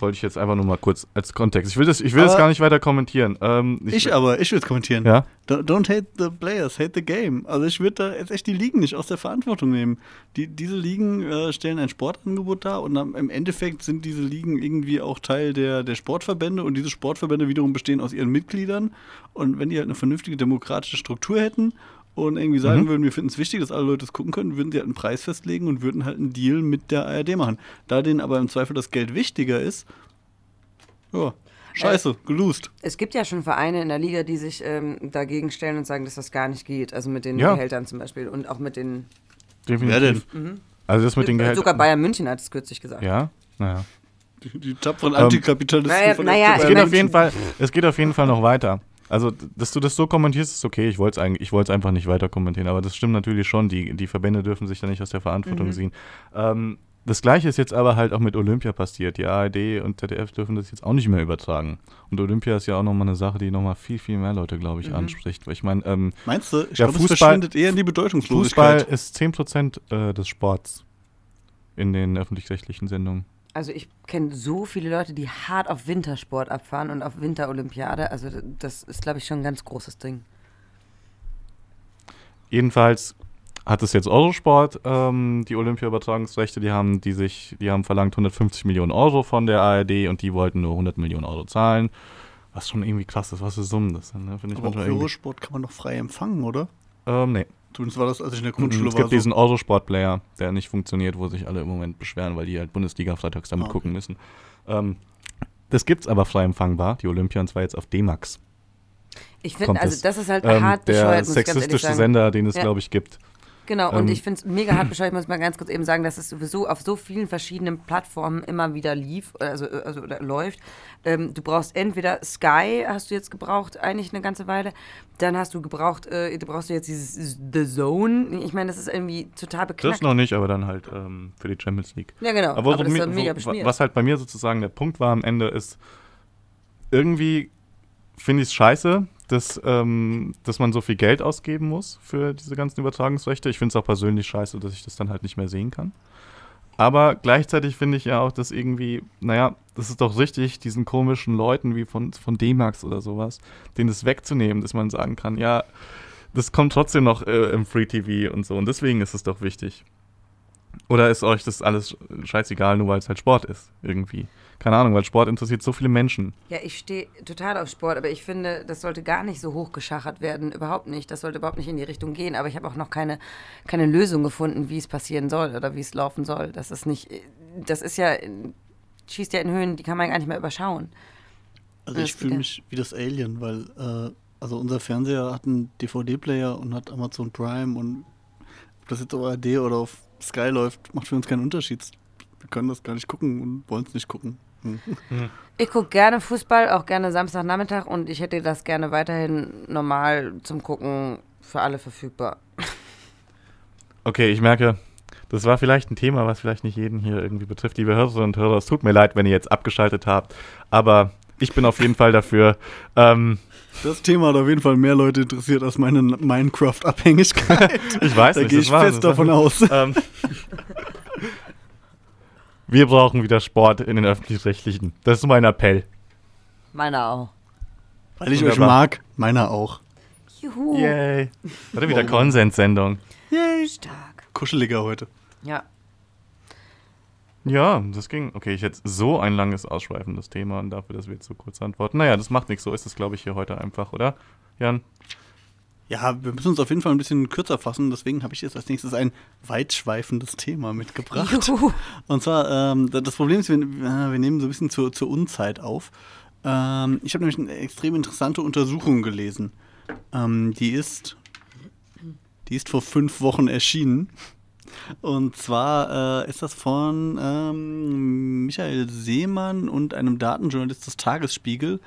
Wollte ich jetzt einfach nur mal kurz als Kontext. Ich will das, ich will das gar nicht weiter kommentieren. Ähm, Ich aber, ich will es kommentieren. Ja? Don't, don't hate the players, hate the game. Also ich würde da jetzt echt die Ligen nicht aus der Verantwortung nehmen. Die, diese Ligen äh, stellen ein Sportangebot dar und am, im Endeffekt sind diese Ligen irgendwie auch Teil der, der Sportverbände und diese Sportverbände wiederum bestehen aus ihren Mitgliedern. Und wenn die halt eine vernünftige demokratische Struktur hätten und irgendwie sagen Mhm. würden, wir finden es wichtig, dass alle Leute es gucken können, würden sie halt einen Preis festlegen und würden halt einen Deal mit der ARD machen. Da denen aber im Zweifel das Geld wichtiger ist, ja, scheiße, gelost. Es gibt ja schon Vereine in der Liga, die sich ähm, dagegen stellen und sagen, dass das gar nicht geht. Also mit den Ja. Gehältern zum Beispiel und auch mit den. definitiv. Also das mit den Gehältern. Sogar Bayern München hat es kürzlich gesagt. Ja, naja. Die, die tapferen Antikapitalisten naja, von naja, Es geht auf jeden Fall, es geht auf jeden Fall noch weiter. Also, dass du das so kommentierst, ist okay. Ich wollte es eigentlich, ich wollte es einfach nicht weiter kommentieren, aber das stimmt natürlich schon. Die, die Verbände dürfen sich da nicht aus der Verantwortung ziehen. Ähm, das Gleiche ist jetzt aber halt auch mit Olympia passiert. Die ARD und ZDF dürfen das jetzt auch nicht mehr übertragen. Und Olympia ist ja auch nochmal eine Sache, die nochmal viel, viel mehr Leute, glaube ich, anspricht. Weil ich meine, ähm, Meinst du? Ich Ja, glaube, es Fußball- verschwindet eher in die Fußball Bedeutungslosigkeit. ist 10% äh, des Sports in den öffentlich-rechtlichen Sendungen. Also ich kenne so viele Leute, die hart auf Wintersport abfahren und auf Winterolympiade. Also das ist, glaube ich, schon ein ganz großes Ding. Jedenfalls hat es jetzt Eurosport ähm, die Olympia-Übertragungsrechte, die haben, die sich, die haben verlangt 150 Millionen Euro von der ARD und die wollten nur 100 Millionen Euro zahlen. Was schon irgendwie krass ist, was für Summen das sind, ne? Finde ich Aber. Eurosport kann man doch frei empfangen, oder? Ähm, nee. Zumindest war das, als ich in der Mhm, Grundschule es war. gibt diesen Eurosport-Player, der nicht funktioniert, wo sich alle im Moment beschweren, weil die halt Bundesliga freitags damit Ah, okay. gucken müssen. Ähm, das gibt's aber frei empfangbar, die Olympia, und zwar jetzt auf D-Max. Ich finde, also es. das ist halt Ähm, hart der bescheuert, muss ich ganz ehrlich sexistische sagen. Sender, den es, Ja. glaube ich, gibt. Genau, und Ähm, ich finde es mega hart bescheuert, ich muss mal ganz kurz eben sagen, dass es sowieso auf so vielen verschiedenen Plattformen immer wieder lief, also, also oder läuft. Ähm, du brauchst entweder Sky, hast du jetzt gebraucht, eigentlich eine ganze Weile, dann hast du gebraucht, äh, du brauchst jetzt dieses The Zone. Ich meine, das ist irgendwie total Das beknackt. noch nicht, aber dann halt ähm, für die Champions League. Ja, genau, Aber, aber das wo, beschmiert. was halt bei mir sozusagen der Punkt war am Ende ist, irgendwie finde ich es scheiße, dass, ähm, dass man so viel Geld ausgeben muss für diese ganzen Übertragungsrechte. Ich finde es auch persönlich scheiße, dass ich das dann halt nicht mehr sehen kann. Aber gleichzeitig finde ich ja auch, dass irgendwie, naja, das ist doch richtig, diesen komischen Leuten wie von, von D-Max oder sowas, denen das wegzunehmen, dass man sagen kann, ja, das kommt trotzdem noch äh, im Free TV und so. Und deswegen ist es doch wichtig. Oder ist euch das alles scheißegal, nur weil es halt Sport ist, irgendwie? Keine Ahnung, weil Sport interessiert so viele Menschen. Ja, ich stehe total auf Sport, aber ich finde, das sollte gar nicht so hochgeschachert werden. Überhaupt nicht. Das sollte überhaupt nicht in die Richtung gehen. Aber ich habe auch noch keine, keine Lösung gefunden, wie es passieren soll oder wie es laufen soll. Das ist nicht. Das ist ja. Schießt ja in Höhen, die kann man gar nicht mehr überschauen. Also ich fühle mich wie das Alien, weil äh, also unser Fernseher hat einen DVD-Player und hat Amazon Prime und ob das jetzt auf ARD oder auf Sky läuft, macht für uns keinen Unterschied. Wir können das gar nicht gucken und wollen es nicht gucken. Hm. Ich gucke gerne Fußball, auch gerne Samstagnachmittag und ich hätte das gerne weiterhin normal zum Gucken für alle verfügbar. Okay, ich merke, Das war vielleicht ein Thema, was vielleicht nicht jeden hier irgendwie betrifft, liebe Hörerinnen und Hörer. Es tut mir leid, wenn ihr jetzt abgeschaltet habt, aber ich bin auf jeden Fall dafür. Ähm, das Thema hat auf jeden Fall mehr Leute interessiert als meine Minecraft-Abhängigkeit. ich weiß da nicht, gehe das ich fest davon aus. ähm, wir brauchen wieder Sport in den öffentlich-rechtlichen. Das ist mein Appell. Meiner auch. Weil ich euch mag, meiner auch. Juhu. Yay. Oder wieder Konsenssendung. Stark. Kuscheliger heute. Ja. Ja, das ging. Okay, ich hätte so ein langes, ausschweifendes Thema und dafür, dass wir jetzt so kurz antworten. Naja, das macht nichts. So ist es, glaube ich, hier heute einfach, oder? Jan? Ja, wir müssen uns auf jeden Fall ein bisschen kürzer fassen. Deswegen habe ich jetzt als nächstes ein weitschweifendes Thema mitgebracht. Juhu. Und zwar, ähm, da- das Problem ist, wir, äh, wir nehmen so ein bisschen zur, zur Unzeit auf. Ähm, ich habe nämlich eine extrem interessante Untersuchung gelesen. Ähm, die ist, die ist vor fünf Wochen erschienen. Und zwar äh, ist das von ähm, Michael Seemann und einem Datenjournalist des Tagesspiegel.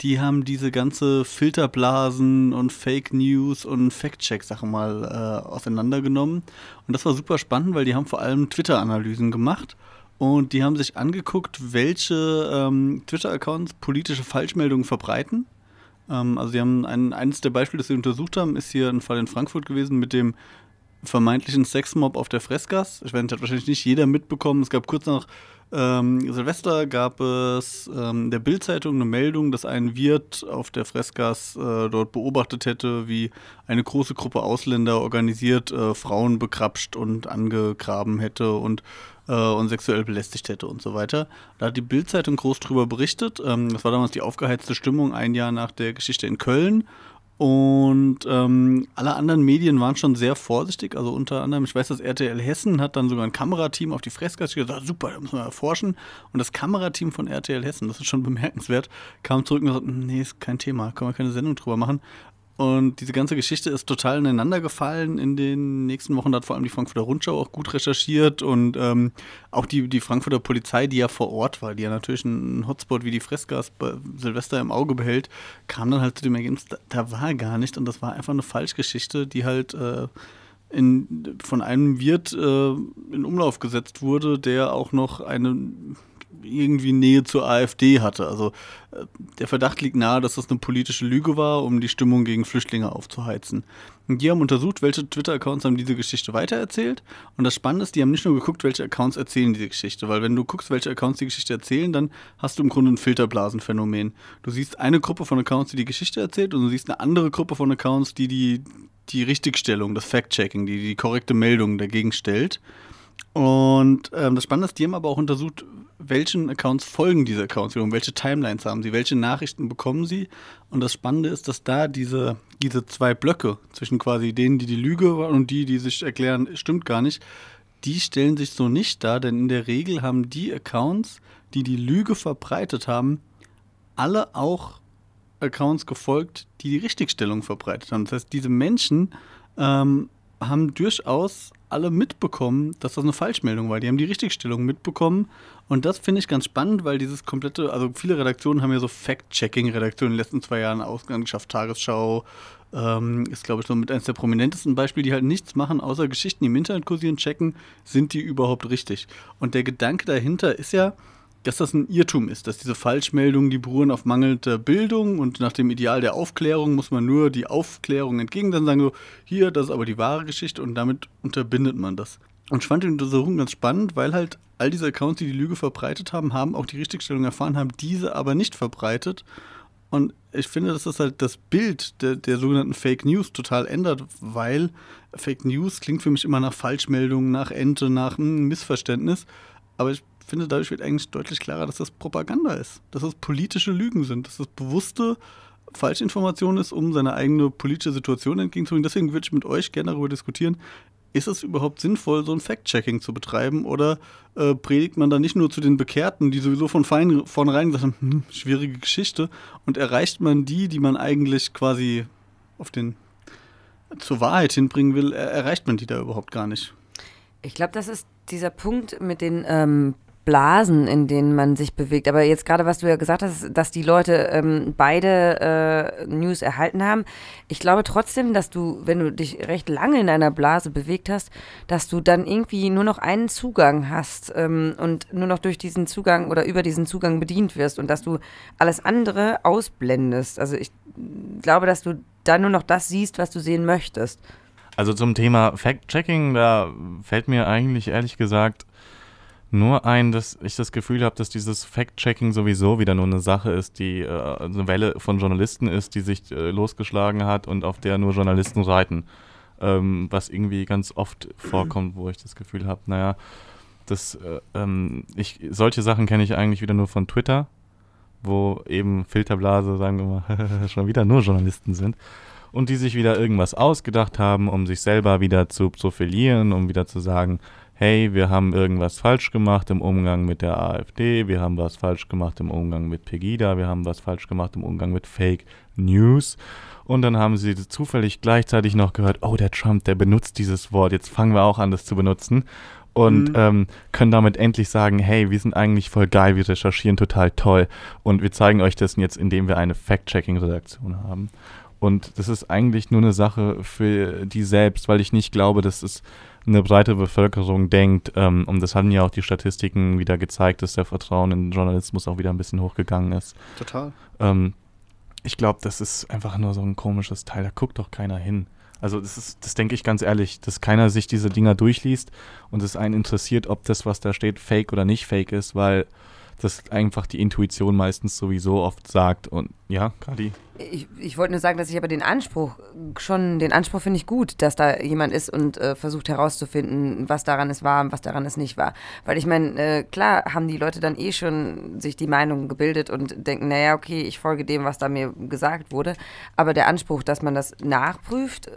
Die haben diese ganze Filterblasen und Fake News und Fact-Check-Sachen mal äh, auseinandergenommen. Und das war super spannend, weil die haben vor allem Twitter-Analysen gemacht. Und die haben sich angeguckt, welche ähm, Twitter-Accounts politische Falschmeldungen verbreiten. Ähm, also sie haben ein, eines der Beispiele, das sie untersucht haben, ist hier ein Fall in Frankfurt gewesen mit dem vermeintlichen Sexmob auf der Freskas. Ich weiß nicht, hat wahrscheinlich nicht jeder mitbekommen. Es gab kurz nach ähm, Silvester gab es ähm, der Bild-Zeitung eine Meldung, dass ein Wirt auf der Freskas äh, dort beobachtet hätte, wie eine große Gruppe Ausländer organisiert äh, Frauen bekrapscht und angegraben hätte und, äh, und sexuell belästigt hätte und so weiter. Da hat die Bild-Zeitung groß drüber berichtet. Ähm, das war damals die aufgeheizte Stimmung ein Jahr nach der Geschichte in Köln. Und ähm, alle anderen Medien waren schon sehr vorsichtig. Also unter anderem, ich weiß, dass RTL Hessen hat dann sogar ein Kamerateam auf die Freskas gesagt, super, da müssen wir erforschen. Und das Kamerateam von RTL Hessen, das ist schon bemerkenswert, kam zurück und sagte, nee, ist kein Thema, können wir keine Sendung drüber machen. Und diese ganze Geschichte ist total ineinander gefallen in den nächsten Wochen. Da hat vor allem die Frankfurter Rundschau auch gut recherchiert und ähm, auch die, die Frankfurter Polizei, die ja vor Ort war, die ja natürlich einen Hotspot wie die Freskas bei Silvester im Auge behält, kam dann halt zu dem Ergebnis, da, da war gar nicht und das war einfach eine Falschgeschichte, die halt äh, in, von einem Wirt äh, in Umlauf gesetzt wurde, der auch noch eine irgendwie Nähe zur AfD hatte. Also äh, der Verdacht liegt nahe, dass das eine politische Lüge war, um die Stimmung gegen Flüchtlinge aufzuheizen. Und die haben untersucht, welche Twitter-Accounts haben diese Geschichte weitererzählt. Und das Spannende ist, die haben nicht nur geguckt, welche Accounts erzählen diese Geschichte. Weil wenn du guckst, welche Accounts die Geschichte erzählen, dann hast du im Grunde ein Filterblasenphänomen. Du siehst eine Gruppe von Accounts, die die Geschichte erzählt, und du siehst eine andere Gruppe von Accounts, die die, die Richtigstellung, das Fact-Checking, die die korrekte Meldung dagegen stellt. Und ähm, das Spannende ist, die haben aber auch untersucht, welchen Accounts folgen diese Accounts, wiederum, welche Timelines haben sie, welche Nachrichten bekommen sie. Und das Spannende ist, dass da diese, diese zwei Blöcke zwischen quasi denen, die die Lüge waren und die, die sich erklären, stimmt gar nicht, die stellen sich so nicht dar, denn in der Regel haben die Accounts, die die Lüge verbreitet haben, alle auch Accounts gefolgt, die die Richtigstellung verbreitet haben. Das heißt, diese Menschen ähm, haben durchaus alle mitbekommen, dass das eine Falschmeldung war. Die haben die Richtigstellung mitbekommen. Und das finde ich ganz spannend, weil dieses komplette, also viele Redaktionen haben ja so Fact-Checking-Redaktionen in den letzten zwei Jahren ausgeschafft. Tagesschau ähm, ist, glaube ich, so mit eines der prominentesten Beispiele, die halt nichts machen, außer Geschichten, im Internet kursieren, checken, sind die überhaupt richtig. Und der Gedanke dahinter ist ja, dass das ein Irrtum ist, dass diese Falschmeldungen, die beruhen auf mangelnder Bildung und nach dem Ideal der Aufklärung muss man nur die Aufklärung entgegen, dann sagen so, hier, das ist aber die wahre Geschichte und damit unterbindet man das. Und ich fand die Untersuchung ganz spannend, weil halt all diese Accounts, die die Lüge verbreitet haben, haben auch die Richtigstellung erfahren, haben diese aber nicht verbreitet. Und ich finde, dass das halt das Bild der, der sogenannten Fake News total ändert, weil Fake News klingt für mich immer nach Falschmeldungen, nach Ente, nach hm, Missverständnis. Aber ich finde, dadurch wird eigentlich deutlich klarer, dass das Propaganda ist, dass das politische Lügen sind, dass das bewusste Falschinformation ist, um seine eigene politische Situation entgegenzubringen. Deswegen würde ich mit euch gerne darüber diskutieren, ist es überhaupt sinnvoll, so ein Fact-Checking zu betreiben? Oder äh, predigt man da nicht nur zu den Bekehrten, die sowieso von fein, vornherein gesagt haben, hm, schwierige Geschichte, und erreicht man die, die man eigentlich quasi auf den zur Wahrheit hinbringen will, er erreicht man die da überhaupt gar nicht? Ich glaube, das ist dieser Punkt mit den ähm, Blasen, in denen man sich bewegt. Aber jetzt gerade, was du ja gesagt hast, dass die Leute ähm, beide äh, News erhalten haben. Ich glaube trotzdem, dass du, wenn du dich recht lange in einer Blase bewegt hast, dass du dann irgendwie nur noch einen Zugang hast ähm, und nur noch durch diesen Zugang oder über diesen Zugang bedient wirst und dass du alles andere ausblendest. Also ich glaube, dass du dann nur noch das siehst, was du sehen möchtest. Also zum Thema Fact-Checking, da fällt mir eigentlich ehrlich gesagt nur ein, dass ich das Gefühl habe, dass dieses Fact-Checking sowieso wieder nur eine Sache ist, die äh, eine Welle von Journalisten ist, die sich äh, losgeschlagen hat und auf der nur Journalisten reiten. Ähm, was irgendwie ganz oft vorkommt, wo ich das Gefühl habe, naja, das, äh, ähm, ich, solche Sachen kenne ich eigentlich wieder nur von Twitter, wo eben Filterblase, sagen wir mal, schon wieder nur Journalisten sind und die sich wieder irgendwas ausgedacht haben, um sich selber wieder zu profilieren, um wieder zu sagen, hey, wir haben irgendwas falsch gemacht im Umgang mit der AfD, wir haben was falsch gemacht im Umgang mit Pegida, wir haben was falsch gemacht im Umgang mit Fake News. Und dann haben sie zufällig gleichzeitig noch gehört, oh, der Trump, der benutzt dieses Wort, jetzt fangen wir auch an, das zu benutzen. Und mhm. ähm, können damit endlich sagen, hey, wir sind eigentlich voll geil, wir recherchieren total toll. Und wir zeigen euch das jetzt, indem wir eine Fact-Checking-Redaktion haben. Und das ist eigentlich nur eine Sache für die selbst, weil ich nicht glaube, dass es eine breite Bevölkerung denkt. Ähm, und das haben ja auch die Statistiken wieder gezeigt, dass der Vertrauen in Journalismus auch wieder ein bisschen hochgegangen ist. Total. Ähm, ich glaube, das ist einfach nur so ein komisches Teil. Da guckt doch keiner hin. Also das ist, das denke ich ganz ehrlich, dass keiner sich diese Dinger durchliest und es einen interessiert, ob das, was da steht, fake oder nicht fake ist, weil das einfach die Intuition meistens sowieso oft sagt. Und ja, Kadi. Ich, ich wollte nur sagen, dass ich aber den Anspruch schon, den Anspruch finde ich gut, dass da jemand ist und äh, versucht herauszufinden, was daran es war und was daran es nicht war. Weil ich meine, äh, klar haben die Leute dann eh schon sich die Meinung gebildet und denken, naja, okay, ich folge dem, was da mir gesagt wurde. Aber der Anspruch, dass man das nachprüft, äh,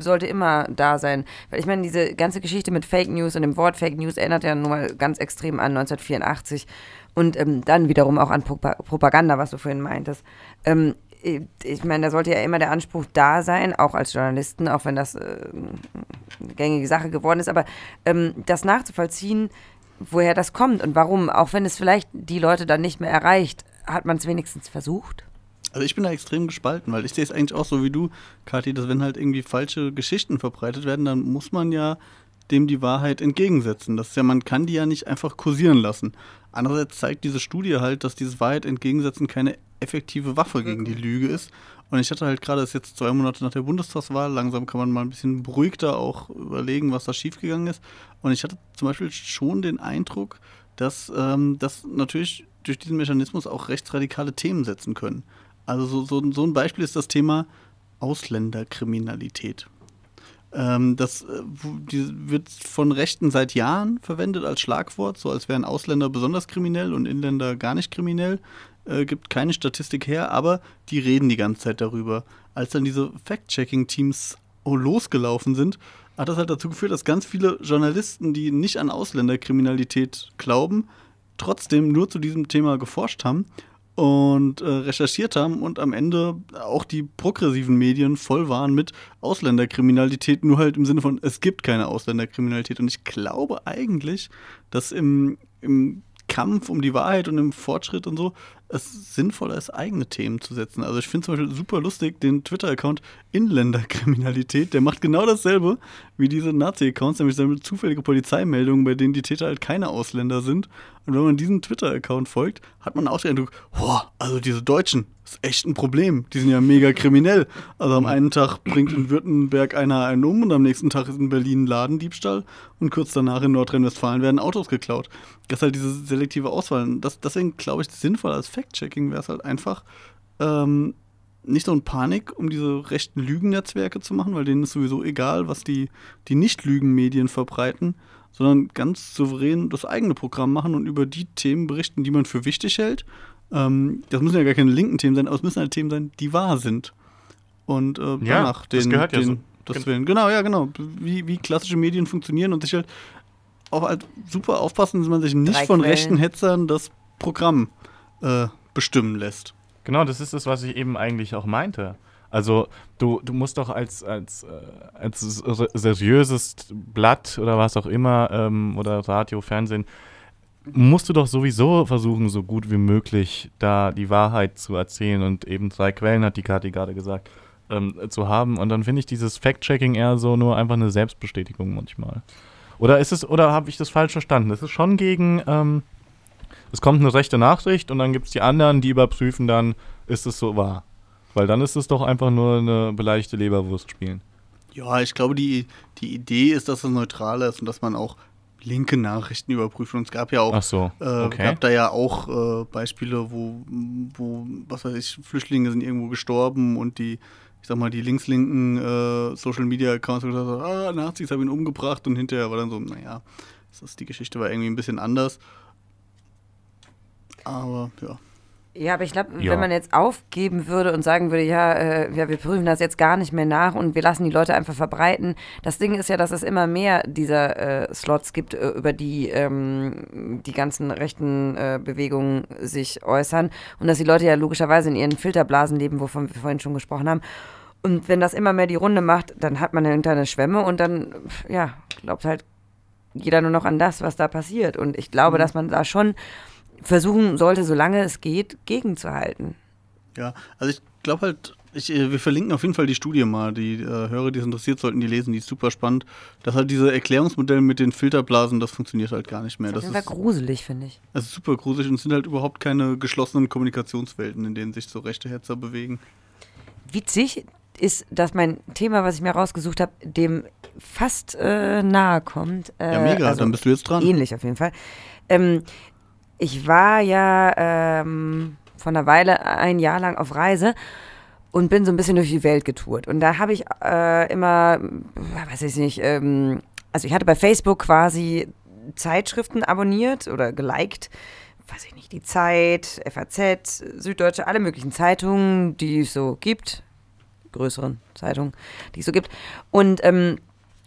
sollte immer da sein. Weil ich meine, diese ganze Geschichte mit Fake News und dem Wort Fake News erinnert ja nun mal ganz extrem an 1984 und ähm, dann wiederum auch an Propaganda, was du vorhin meintest. Ähm, ich meine, da sollte ja immer der Anspruch da sein, auch als Journalisten, auch wenn das äh, eine gängige Sache geworden ist, aber ähm, das nachzuvollziehen, woher das kommt und warum, auch wenn es vielleicht die Leute dann nicht mehr erreicht, hat man es wenigstens versucht? Also ich bin da extrem gespalten, weil ich sehe es eigentlich auch so wie du, Kathi, dass wenn halt irgendwie falsche Geschichten verbreitet werden, dann muss man ja dem die Wahrheit entgegensetzen. Das ist ja, man kann die ja nicht einfach kursieren lassen. Andererseits zeigt diese Studie halt, dass dieses Wahrheit entgegensetzen keine effektive Waffe gegen die Lüge ist. Und ich hatte halt gerade, es jetzt zwei Monate nach der Bundestagswahl, langsam kann man mal ein bisschen beruhigter auch überlegen, was da schiefgegangen ist. Und ich hatte zum Beispiel schon den Eindruck, dass ähm, das natürlich durch diesen Mechanismus auch rechtsradikale Themen setzen können. Also so, so, so ein Beispiel ist das Thema Ausländerkriminalität. Ähm, das äh, wird von Rechten seit Jahren verwendet als Schlagwort, so als wären Ausländer besonders kriminell und Inländer gar nicht kriminell. Äh, gibt keine Statistik her, aber die reden die ganze Zeit darüber. Als dann diese Fact-Checking-Teams losgelaufen sind, hat das halt dazu geführt, dass ganz viele Journalisten, die nicht an Ausländerkriminalität glauben, trotzdem nur zu diesem Thema geforscht haben und äh, recherchiert haben und am Ende auch die progressiven Medien voll waren mit Ausländerkriminalität, nur halt im Sinne von, es gibt keine Ausländerkriminalität. Und ich glaube eigentlich, dass im, im Kampf um die Wahrheit und im Fortschritt und so es sinnvoller ist, eigene Themen zu setzen. Also ich finde zum Beispiel super lustig den Twitter-Account Inländerkriminalität. Der macht genau dasselbe wie diese Nazi-Accounts, nämlich seine zufällige Polizeimeldungen, bei denen die Täter halt keine Ausländer sind. Und wenn man diesem Twitter-Account folgt, hat man auch den Eindruck, boah, also diese Deutschen, ist echt ein Problem. Die sind ja mega kriminell. Also am einen Tag bringt in Württemberg einer einen um und am nächsten Tag ist in Berlin ein Ladendiebstahl und kurz danach in Nordrhein-Westfalen werden Autos geklaut. Das ist halt diese selektive Auswahl. Das, deswegen glaube ich, sinnvoll als Fact-Checking wäre es halt einfach, ähm, nicht so ein Panik, um diese rechten Lügennetzwerke zu machen, weil denen ist sowieso egal, was die, die Nicht-Lügen-Medien verbreiten, sondern ganz souverän das eigene Programm machen und über die Themen berichten, die man für wichtig hält. Ähm, das müssen ja gar keine linken Themen sein, aber es müssen halt Themen sein, die wahr sind. Und äh, ja, danach den, das gehört ja den, so. das Willen. Genau, ja, genau. Wie, wie klassische Medien funktionieren und sich halt auch halt super aufpassen, dass man sich nicht Drei von Quellen. rechten Hetzern das Programm äh, bestimmen lässt. Genau, das ist es, was ich eben eigentlich auch meinte. Also du, du musst doch als, als, äh, als seriöses Blatt oder was auch immer ähm, oder Radio, Fernsehen musst du doch sowieso versuchen, so gut wie möglich da die Wahrheit zu erzählen und eben zwei Quellen, hat die Kathi gerade gesagt, ähm, zu haben. Und dann finde ich dieses Fact-Checking eher so nur einfach eine Selbstbestätigung manchmal. Oder ist es, oder habe ich das falsch verstanden? Es ist schon gegen, ähm, es kommt eine rechte Nachricht und dann gibt es die anderen, die überprüfen dann, ist es so wahr. Weil dann ist es doch einfach nur eine beleidigte Leberwurst spielen. Ja, ich glaube, die, die Idee ist, dass es neutral ist und dass man auch linke Nachrichten überprüft. Und es gab ja auch, so, äh, okay. gab da ja auch äh, Beispiele, wo, wo, was weiß ich, Flüchtlinge sind irgendwo gestorben und die, ich sag mal, die links-linken äh, Social Media Accounts haben gesagt, ah, Nazis haben ihn umgebracht und hinterher war dann so, naja, das ist, die Geschichte war irgendwie ein bisschen anders. Aber ja. Ja, aber ich glaube, Ja. wenn man jetzt aufgeben würde und sagen würde, ja, äh, ja, wir prüfen das jetzt gar nicht mehr nach und wir lassen die Leute einfach verbreiten. Das Ding ist ja, dass es immer mehr dieser äh, Slots gibt, äh, über die ähm, die ganzen rechten äh, Bewegungen sich äußern und dass die Leute ja logischerweise in ihren Filterblasen leben, wovon wir vorhin schon gesprochen haben. Und wenn das immer mehr die Runde macht, dann hat man irgendeine Schwemme und dann, ja, glaubt halt jeder nur noch an das, was da passiert. Und ich glaube, dass man da schon versuchen sollte, solange es geht, gegenzuhalten. Ja, also ich glaube halt, ich, äh, wir verlinken auf jeden Fall die Studie mal. Die äh, Hörer, die es interessiert, sollten die lesen. Die ist super spannend. Das halt diese Erklärungsmodell mit den Filterblasen, das funktioniert halt gar nicht mehr. Das Das ist gruselig, finde ich. das ist super gruselig und es sind halt überhaupt keine geschlossenen Kommunikationswelten, in denen sich so rechte Hetzer bewegen. Witzig ist, dass mein Thema, was ich mir rausgesucht habe, dem fast äh, nahe kommt. Äh, Ja, mega, also dann bist du jetzt dran. Ähnlich auf jeden Fall. Ähm, ich war ja ähm, vor einer Weile ein Jahr lang auf Reise und bin so ein bisschen durch die Welt getourt. Und da habe ich äh, immer, weiß ich nicht, ähm, also ich hatte bei Facebook quasi Zeitschriften abonniert oder geliked. Weiß ich nicht, die Zeit, FAZ, Süddeutsche, alle möglichen Zeitungen, die es so gibt. Größeren Zeitungen, die es so gibt. Und ähm,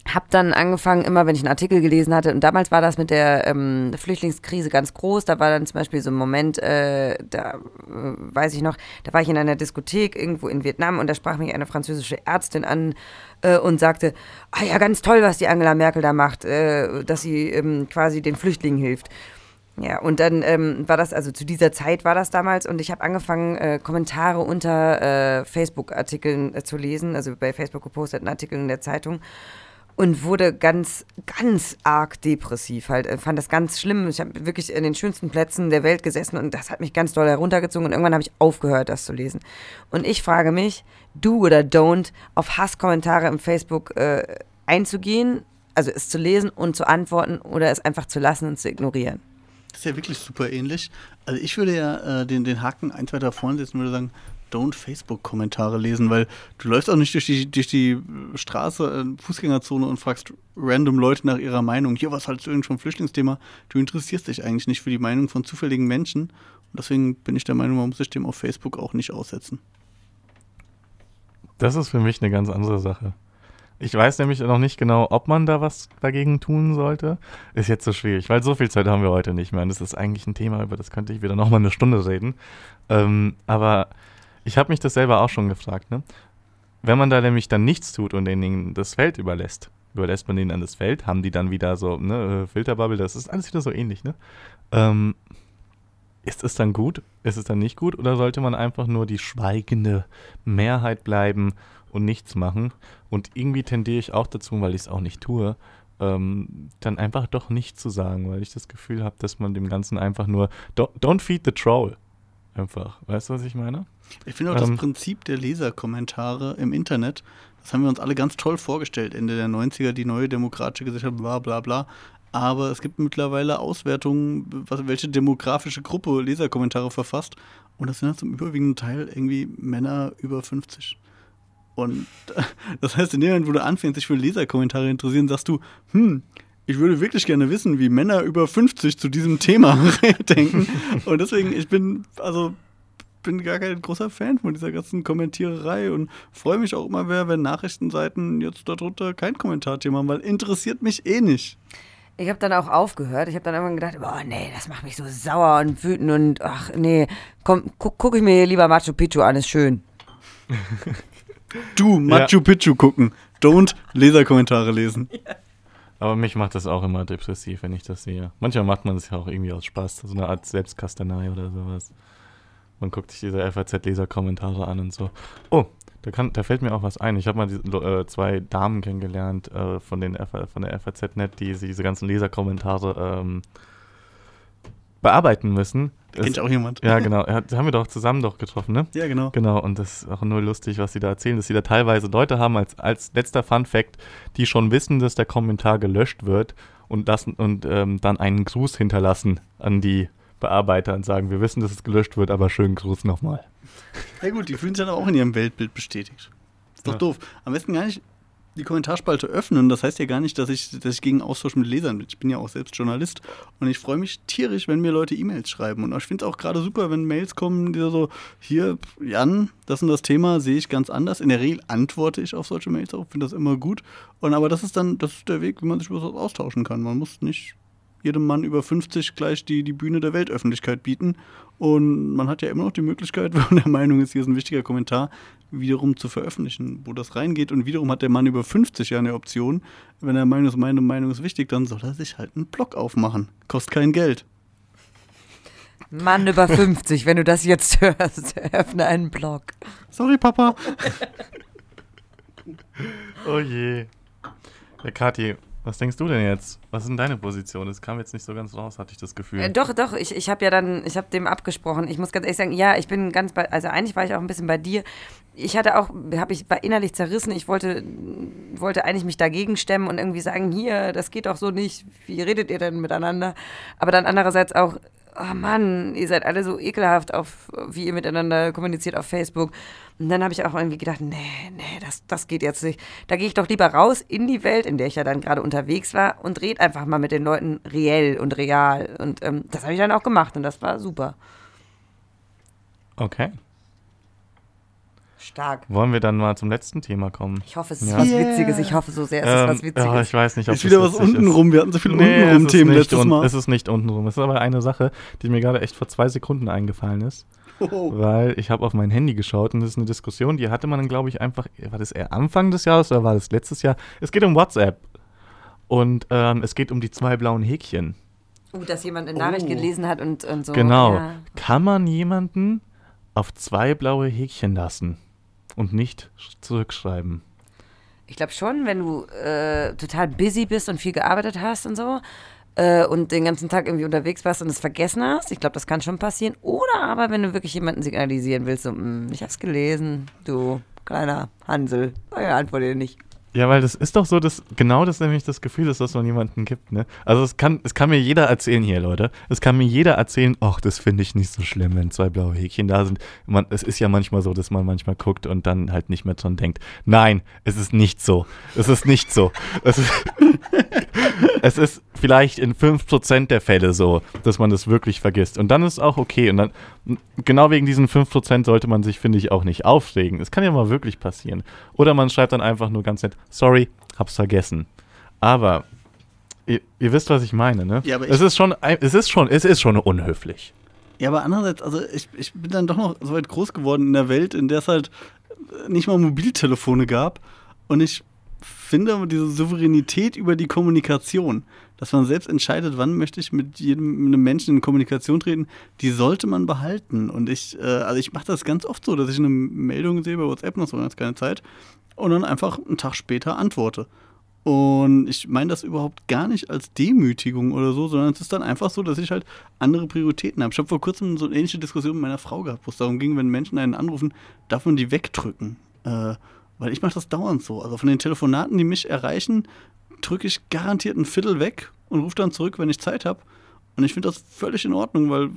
habe dann angefangen, immer wenn ich einen Artikel gelesen hatte, und damals war das mit der ähm, Flüchtlingskrise ganz groß, da war dann zum Beispiel so ein Moment, äh, da äh, weiß ich noch, da war ich in einer Diskothek irgendwo in Vietnam und da sprach mich eine französische Ärztin an äh, und sagte, ah ja, ganz toll, was die Angela Merkel da macht, äh, dass sie ähm, quasi den Flüchtlingen hilft. Ja, und dann ähm, war das, also zu dieser Zeit war das damals und ich habe angefangen, äh, Kommentare unter äh, Facebook-Artikeln äh, zu lesen, also bei Facebook geposteten Artikeln in der Zeitung und wurde ganz, ganz arg depressiv halt. äh, Fand das ganz schlimm. Ich habe wirklich in den schönsten Plätzen der Welt gesessen und das hat mich ganz doll heruntergezogen und irgendwann habe ich aufgehört, das zu lesen. Und ich frage mich, do oder don't, auf Hasskommentare im Facebook äh, einzugehen, also es zu lesen und zu antworten oder es einfach zu lassen und zu ignorieren. Das ist ja wirklich super ähnlich. Also ich würde ja äh, den, den Haken eins weiter vorne setzen und würde sagen, don't Facebook-Kommentare lesen, weil du läufst auch nicht durch die, durch die Straße, äh, Fußgängerzone und fragst random Leute nach ihrer Meinung. Hier, was haltest du eigentlich vom Flüchtlingsthema? Du interessierst dich eigentlich nicht für die Meinung von zufälligen Menschen. Und deswegen bin ich der Meinung, man muss sich dem auf Facebook auch nicht aussetzen. Das ist für mich eine ganz andere Sache. Ich weiß nämlich noch nicht genau, ob man da was dagegen tun sollte. Ist jetzt so schwierig, weil so viel Zeit haben wir heute nicht mehr. Und das ist eigentlich ein Thema, über das könnte ich wieder noch mal eine Stunde reden. Ähm, aber ich habe mich das selber auch schon gefragt. Ne? Wenn man da nämlich dann nichts tut und denen das Feld überlässt, überlässt man denen dann das Feld, haben die dann wieder so, ne, äh, Filterbubble, das ist alles wieder so ähnlich, ne? Ähm, ist es dann gut? Ist es dann nicht gut? Oder sollte man einfach nur die schweigende Mehrheit bleiben und nichts machen? Und irgendwie tendiere ich auch dazu, weil ich es auch nicht tue, ähm, dann einfach doch nichts zu sagen, weil ich das Gefühl habe, dass man dem Ganzen einfach nur don't, don't feed the troll. Einfach. Weißt du, was ich meine? Ich finde auch Ähm. das Prinzip der Leserkommentare im Internet, das haben wir uns alle ganz toll vorgestellt, Ende der 90er, die neue demokratische Gesellschaft, bla bla bla. Aber es gibt mittlerweile Auswertungen, was, welche demografische Gruppe Leserkommentare verfasst. Und das sind dann zum überwiegenden Teil irgendwie Männer über 50. Und das heißt, in dem Moment, wo du anfängst, dich für Leserkommentare interessieren, sagst du, hm, ich würde wirklich gerne wissen, wie Männer über 50 zu diesem Thema denken. Und deswegen, ich bin, also bin gar kein großer Fan von dieser ganzen Kommentiererei und freue mich auch immer, wer, wenn Nachrichtenseiten jetzt darunter kein Kommentarthema haben, weil interessiert mich eh nicht. Ich habe dann auch aufgehört. Ich habe dann irgendwann gedacht, boah, nee, das macht mich so sauer und wütend und ach nee, komm, guck, guck ich mir hier lieber Machu Picchu an, ist schön. Du, Machu Picchu gucken. Don't Leserkommentare lesen. Aber mich macht das auch immer depressiv, wenn ich das sehe. Manchmal macht man es ja auch irgendwie aus Spaß, so eine Art Selbstkastanei oder sowas. Man guckt sich diese FAZ-Leser-Kommentare an und so. Oh, da, kann, da fällt mir auch was ein. Ich habe mal die, äh, zwei Damen kennengelernt äh, von, den von der FAZ-Net, die diese ganzen Leserkommentare ähm, bearbeiten müssen. Kennt auch jemand. Ja, genau. Ja, haben wir doch zusammen doch getroffen, ne? Ja, genau. Genau, und das ist auch nur lustig, was sie da erzählen, dass sie da teilweise Leute haben, als, als letzter Fun-Fact, die schon wissen, dass der Kommentar gelöscht wird und, das, und ähm, dann einen Gruß hinterlassen an die Bearbeiter und sagen, wir wissen, dass es gelöscht wird, aber schönen Gruß nochmal. Ja gut, die fühlen sich dann auch in ihrem Weltbild bestätigt. Ist doch Ja. doof. Am besten gar nicht die Kommentarspalte öffnen. Das heißt ja gar nicht, dass ich, dass ich gegen Austausch mit Lesern bin. Ich bin ja auch selbst Journalist und ich freue mich tierisch, wenn mir Leute E-Mails schreiben. Und ich finde es auch gerade super, wenn Mails kommen, die so, hier, Jan, das und das Thema sehe ich ganz anders. In der Regel antworte ich auf solche Mails auch, finde das immer gut. Und aber das ist dann, das ist der Weg, wie man sich über sowas austauschen kann. Man muss nicht jedem Mann über 50 gleich die, die Bühne der Weltöffentlichkeit bieten. Und man hat ja immer noch die Möglichkeit, wenn man der Meinung ist, hier ist ein wichtiger Kommentar, wiederum zu veröffentlichen, wo das reingeht. Und wiederum hat der Mann über 50 ja eine Option. Wenn er Meinung ist, meine Meinung ist wichtig, dann soll er sich halt einen Blog aufmachen. Kostet kein Geld. Mann über 50, wenn du das jetzt hörst, öffne einen Blog. Sorry, Papa. Oh je. Ja, Kathi, was denkst du denn jetzt? Was ist denn deine Position? Das kam jetzt nicht so ganz raus, hatte ich das Gefühl. Äh, doch, doch, ich, ich habe ja dann, ich habe dem abgesprochen. Ich muss ganz ehrlich sagen, ja, ich bin ganz bei, also eigentlich war ich auch ein bisschen bei dir. Ich hatte auch, habe ich war innerlich zerrissen. Ich wollte, wollte eigentlich mich dagegen stemmen und irgendwie sagen, hier, das geht doch so nicht. Wie redet ihr denn miteinander? Aber dann andererseits auch, oh Mann, ihr seid alle so ekelhaft auf, wie ihr miteinander kommuniziert auf Facebook. Und dann habe ich auch irgendwie gedacht, nee, nee, das, das geht jetzt nicht. Da gehe ich doch lieber raus in die Welt, in der ich ja dann gerade unterwegs war und red einfach mal mit den Leuten reell und real. Und ähm, das habe ich dann auch gemacht und das war super. Okay. Stark. Wollen wir dann mal zum letzten Thema kommen? Ich hoffe, es ist Ja. was Witziges. Ich hoffe so sehr, es ist was Ähm, Witziges. ja, ich weiß nicht, ob Ist das wieder was witzig ist. untenrum. Wir hatten so viele Nee, es ist untenrum-Themen nicht letztes un- Mal. Es ist nicht untenrum. Es ist aber eine Sache, die mir gerade echt vor zwei Sekunden eingefallen ist. Oh. Weil ich habe auf mein Handy geschaut und das ist eine Diskussion, die hatte man dann, glaube ich, einfach, war das eher Anfang des Jahres oder war das letztes Jahr? Es geht um WhatsApp. Und ähm, es geht um die zwei blauen Häkchen. uh, dass jemand eine Nachricht Oh. gelesen hat und, und so. genau. Ja. Kann man jemanden auf zwei blaue Häkchen lassen und nicht sch- zurückschreiben? Ich glaube schon, wenn du äh, total busy bist und viel gearbeitet hast und so äh, und den ganzen Tag irgendwie unterwegs warst und es vergessen hast, ich glaube, das kann schon passieren. Oder aber, wenn du wirklich jemanden signalisieren willst, so, "Mm, ich hab's gelesen, du kleiner Hansel, naja, antworte dir nicht. Ja, weil das ist doch so, dass genau das nämlich das Gefühl ist, dass man jemanden gibt, ne? Also es kann, es kann mir jeder erzählen hier, Leute. Es kann mir jeder erzählen, ach, das finde ich nicht so schlimm, wenn zwei blaue Häkchen da sind. Man, es ist ja manchmal so, dass man manchmal guckt und dann halt nicht mehr dran denkt. Nein, es ist nicht so. Es ist nicht so. Es ist, es ist vielleicht in 5% der Fälle so, dass man das wirklich vergisst. Und dann ist es auch okay. Und dann, genau wegen diesen 5% sollte man sich, finde ich, auch nicht aufregen. Es kann ja mal wirklich passieren. Oder man schreibt dann einfach nur ganz nett, sorry, hab's vergessen. Aber ihr, ihr wisst, was ich meine, ne? Ja, aber ich- es ist schon, es ist schon, es ist schon unhöflich. Ja, aber andererseits, also ich, ich bin dann doch noch so weit groß geworden in der Welt, in der es halt nicht mal Mobiltelefone gab. Und ich finde diese Souveränität über die Kommunikation, dass man selbst entscheidet, wann möchte ich mit jedem mit einem Menschen in Kommunikation treten, die sollte man behalten. Und ich, äh, also ich mache das ganz oft so, dass ich eine Meldung sehe bei WhatsApp, noch so ganz keine Zeit, und dann einfach einen Tag später antworte. Und ich meine das überhaupt gar nicht als Demütigung oder so, sondern es ist dann einfach so, dass ich halt andere Prioritäten habe. Ich habe vor kurzem so eine ähnliche Diskussion mit meiner Frau gehabt, wo es darum ging, wenn Menschen einen anrufen, darf man die wegdrücken. Äh, weil ich mache das dauernd so. Also von den Telefonaten, die mich erreichen, drücke ich garantiert ein Viertel weg und rufe dann zurück, wenn ich Zeit habe. Und ich finde das völlig in Ordnung, weil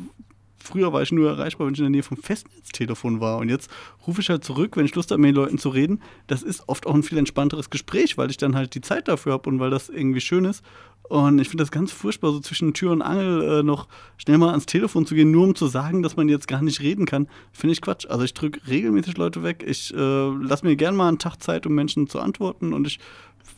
früher war ich nur erreichbar, wenn ich in der Nähe vom Festnetztelefon war. Und jetzt rufe ich halt zurück, wenn ich Lust habe, mit den Leuten zu reden. Das ist oft auch ein viel entspannteres Gespräch, weil ich dann halt die Zeit dafür habe und weil das irgendwie schön ist. Und ich finde das ganz furchtbar, so zwischen Tür und Angel äh, noch schnell mal ans Telefon zu gehen, nur um zu sagen, dass man jetzt gar nicht reden kann. Finde ich Quatsch. Also ich drücke regelmäßig Leute weg. Ich äh, lasse mir gerne mal einen Tag Zeit, um Menschen zu antworten. Und ich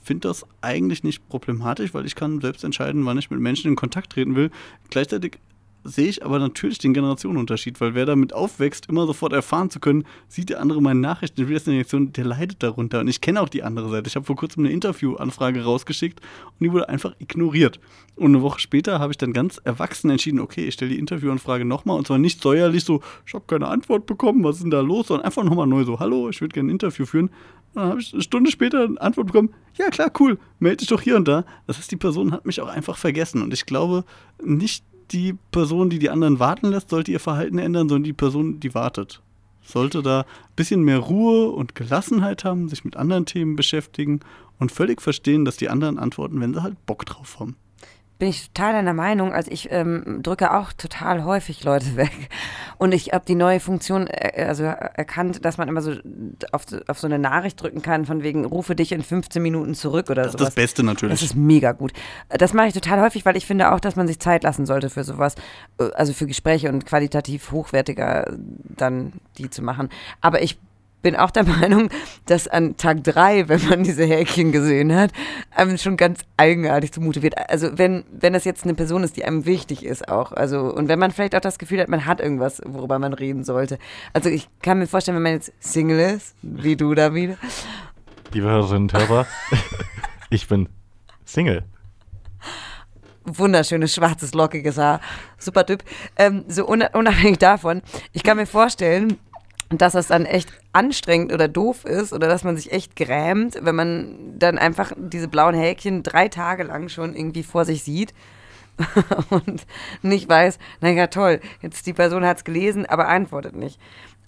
finde das eigentlich nicht problematisch, weil ich kann selbst entscheiden, wann ich mit Menschen in Kontakt treten will. Gleichzeitig sehe ich aber natürlich den Generationenunterschied, weil wer damit aufwächst, immer sofort erfahren zu können, sieht der andere meine Nachrichten, das eine Reaktion, der leidet darunter. Und ich kenne auch die andere Seite. Ich habe vor kurzem eine Interviewanfrage rausgeschickt und die wurde einfach ignoriert. Und eine Woche später habe ich dann ganz erwachsen entschieden, okay, ich stelle die Interviewanfrage nochmal und zwar nicht säuerlich so, ich habe keine Antwort bekommen, was ist denn da los, sondern einfach nochmal neu so, hallo, ich würde gerne ein Interview führen. Und dann habe ich eine Stunde später eine Antwort bekommen, ja klar, cool, melde dich doch hier und da. Das heißt, die Person hat mich auch einfach vergessen und ich glaube, nicht die Person, die die anderen warten lässt, sollte ihr Verhalten ändern, sondern die Person, die wartet. Sollte da ein bisschen mehr Ruhe und Gelassenheit haben, sich mit anderen Themen beschäftigen und völlig verstehen, dass die anderen antworten, wenn sie halt Bock drauf haben bin ich total deiner Meinung. Also ich ähm, drücke auch total häufig Leute weg. Und ich habe die neue Funktion äh, also erkannt, dass man immer so auf, auf, so eine Nachricht drücken kann, von wegen, rufe dich in 15 Minuten zurück oder so. Das ist das Beste natürlich. Das ist mega gut. Das mache ich total häufig, weil ich finde auch, dass man sich Zeit lassen sollte für sowas. Äh, also für Gespräche und qualitativ hochwertiger dann die zu machen. Aber ich bin auch der Meinung, dass an Tag drei, wenn man diese Häkchen gesehen hat, einem schon ganz eigenartig zumute wird. Also wenn, wenn das jetzt eine Person ist, die einem wichtig ist auch. Also, und wenn man vielleicht auch das Gefühl hat, man hat irgendwas, worüber man reden sollte. Also ich kann mir vorstellen, wenn man jetzt Single ist, wie du da wieder. Liebe Hörerinnen und Hörer, ich bin Single wunderschönes, schwarzes, lockiges Haar. Super Typ. Ähm, so unabhängig davon, ich kann mir vorstellen, dass das dann echt anstrengend oder doof ist oder dass man sich echt grämt, wenn man dann einfach diese blauen Häkchen drei Tage lang schon irgendwie vor sich sieht und nicht weiß, naja toll, jetzt die Person hat es gelesen, aber antwortet nicht.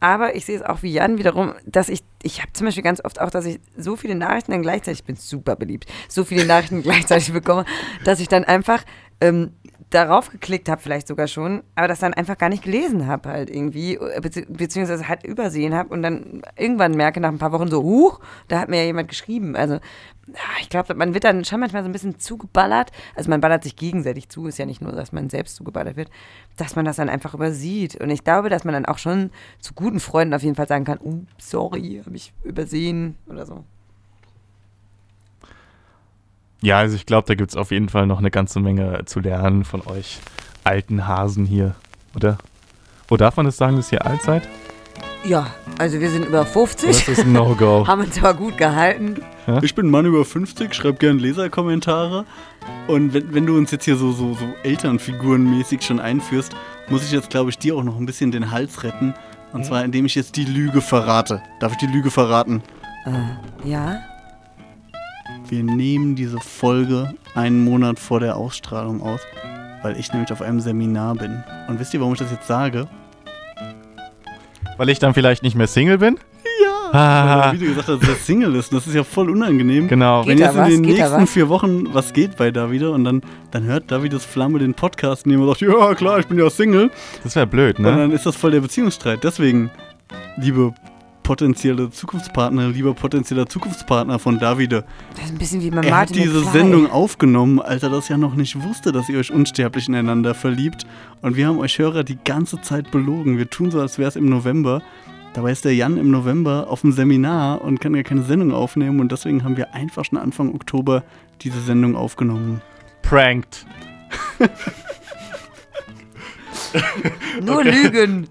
Aber ich sehe es auch wie Jan wiederum, dass ich, ich habe zum Beispiel ganz oft auch, dass ich so viele Nachrichten dann gleichzeitig, ich bin super beliebt, so viele Nachrichten gleichzeitig bekomme, dass ich dann einfach ähm, darauf geklickt habe, vielleicht sogar schon, aber das dann einfach gar nicht gelesen habe, halt irgendwie, bezieh beziehungsweise halt übersehen habe und dann irgendwann merke nach ein paar Wochen so, huch, da hat mir ja jemand geschrieben. Also, ich glaube, man wird dann schon manchmal so ein bisschen zugeballert. Also, man ballert sich gegenseitig zu, ist ja nicht nur, dass man selbst zugeballert wird, dass man das dann einfach übersieht. Und ich glaube, dass man dann auch schon zu guten Freunden auf jeden Fall sagen kann, oh, sorry, habe ich übersehen oder so. Ja, also ich glaube, da gibt es auf jeden Fall noch eine ganze Menge zu lernen von euch alten Hasen hier, oder? Wo darf man das sagen, dass ihr alt seid? Ja, also wir sind über 50. Das ist ein No-Go. haben uns aber gut gehalten. Ja? Ich bin ein Mann über 50, schreib gerne Leserkommentare. Und wenn, wenn du uns jetzt hier so, so, so Elternfigurenmäßig schon einführst, muss ich jetzt, glaube ich, dir auch noch ein bisschen den Hals retten. Und zwar, indem ich jetzt die Lüge verrate. Darf ich die Lüge verraten? Äh, ja. Wir nehmen diese Folge einen Monat vor der Ausstrahlung aus, weil ich nämlich auf einem Seminar bin. Und wisst ihr, warum ich das jetzt sage? Weil ich dann vielleicht nicht mehr Single bin? Ja. Ah. Weil, wie du gesagt hast, dass er Single ist. Das ist ja voll unangenehm. Genau. Wenn jetzt in den Geht nächsten vier Wochen was geht bei Davide und dann, dann hört Davides Flamme den Podcast und jemand sagt, ja klar, ich bin ja Single. Das wäre blöd, ne? Und dann ist das voll der Beziehungsstreit. Deswegen, liebe potenzielle Zukunftspartner, lieber potenzieller Zukunftspartner von Davide. Das ist ein bisschen wie bei er Martin hat diese Sendung aufgenommen, als er das ja noch nicht wusste, dass ihr euch unsterblich ineinander verliebt. Und wir haben euch Hörer die ganze Zeit belogen. Wir tun so, als wäre es im November. Dabei ist der Jan im November auf dem Seminar und kann ja keine Sendung aufnehmen. Und deswegen haben wir einfach schon Anfang Oktober diese Sendung aufgenommen. Pranked. Nur okay. Lügen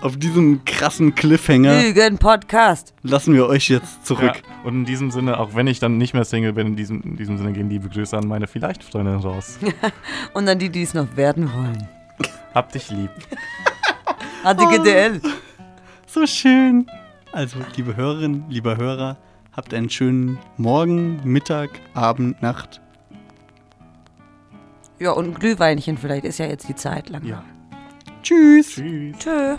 auf diesem krassen Cliffhanger Lügen Podcast lassen wir euch jetzt zurück. Ja, und in diesem Sinne, auch wenn ich dann nicht mehr Single bin, in diesem, in diesem Sinne gehen liebe Grüße an meine vielleicht Freundin raus. und an die, die es noch werden wollen. Hab dich lieb. ADGDL. Oh, so schön. Also, liebe Hörerinnen, lieber Hörer, habt einen schönen Morgen, Mittag, Abend, Nacht. Ja, und ein Glühweinchen vielleicht ist ja jetzt die Zeit lang. Ja. Tschüss. Tschüss. Tschö.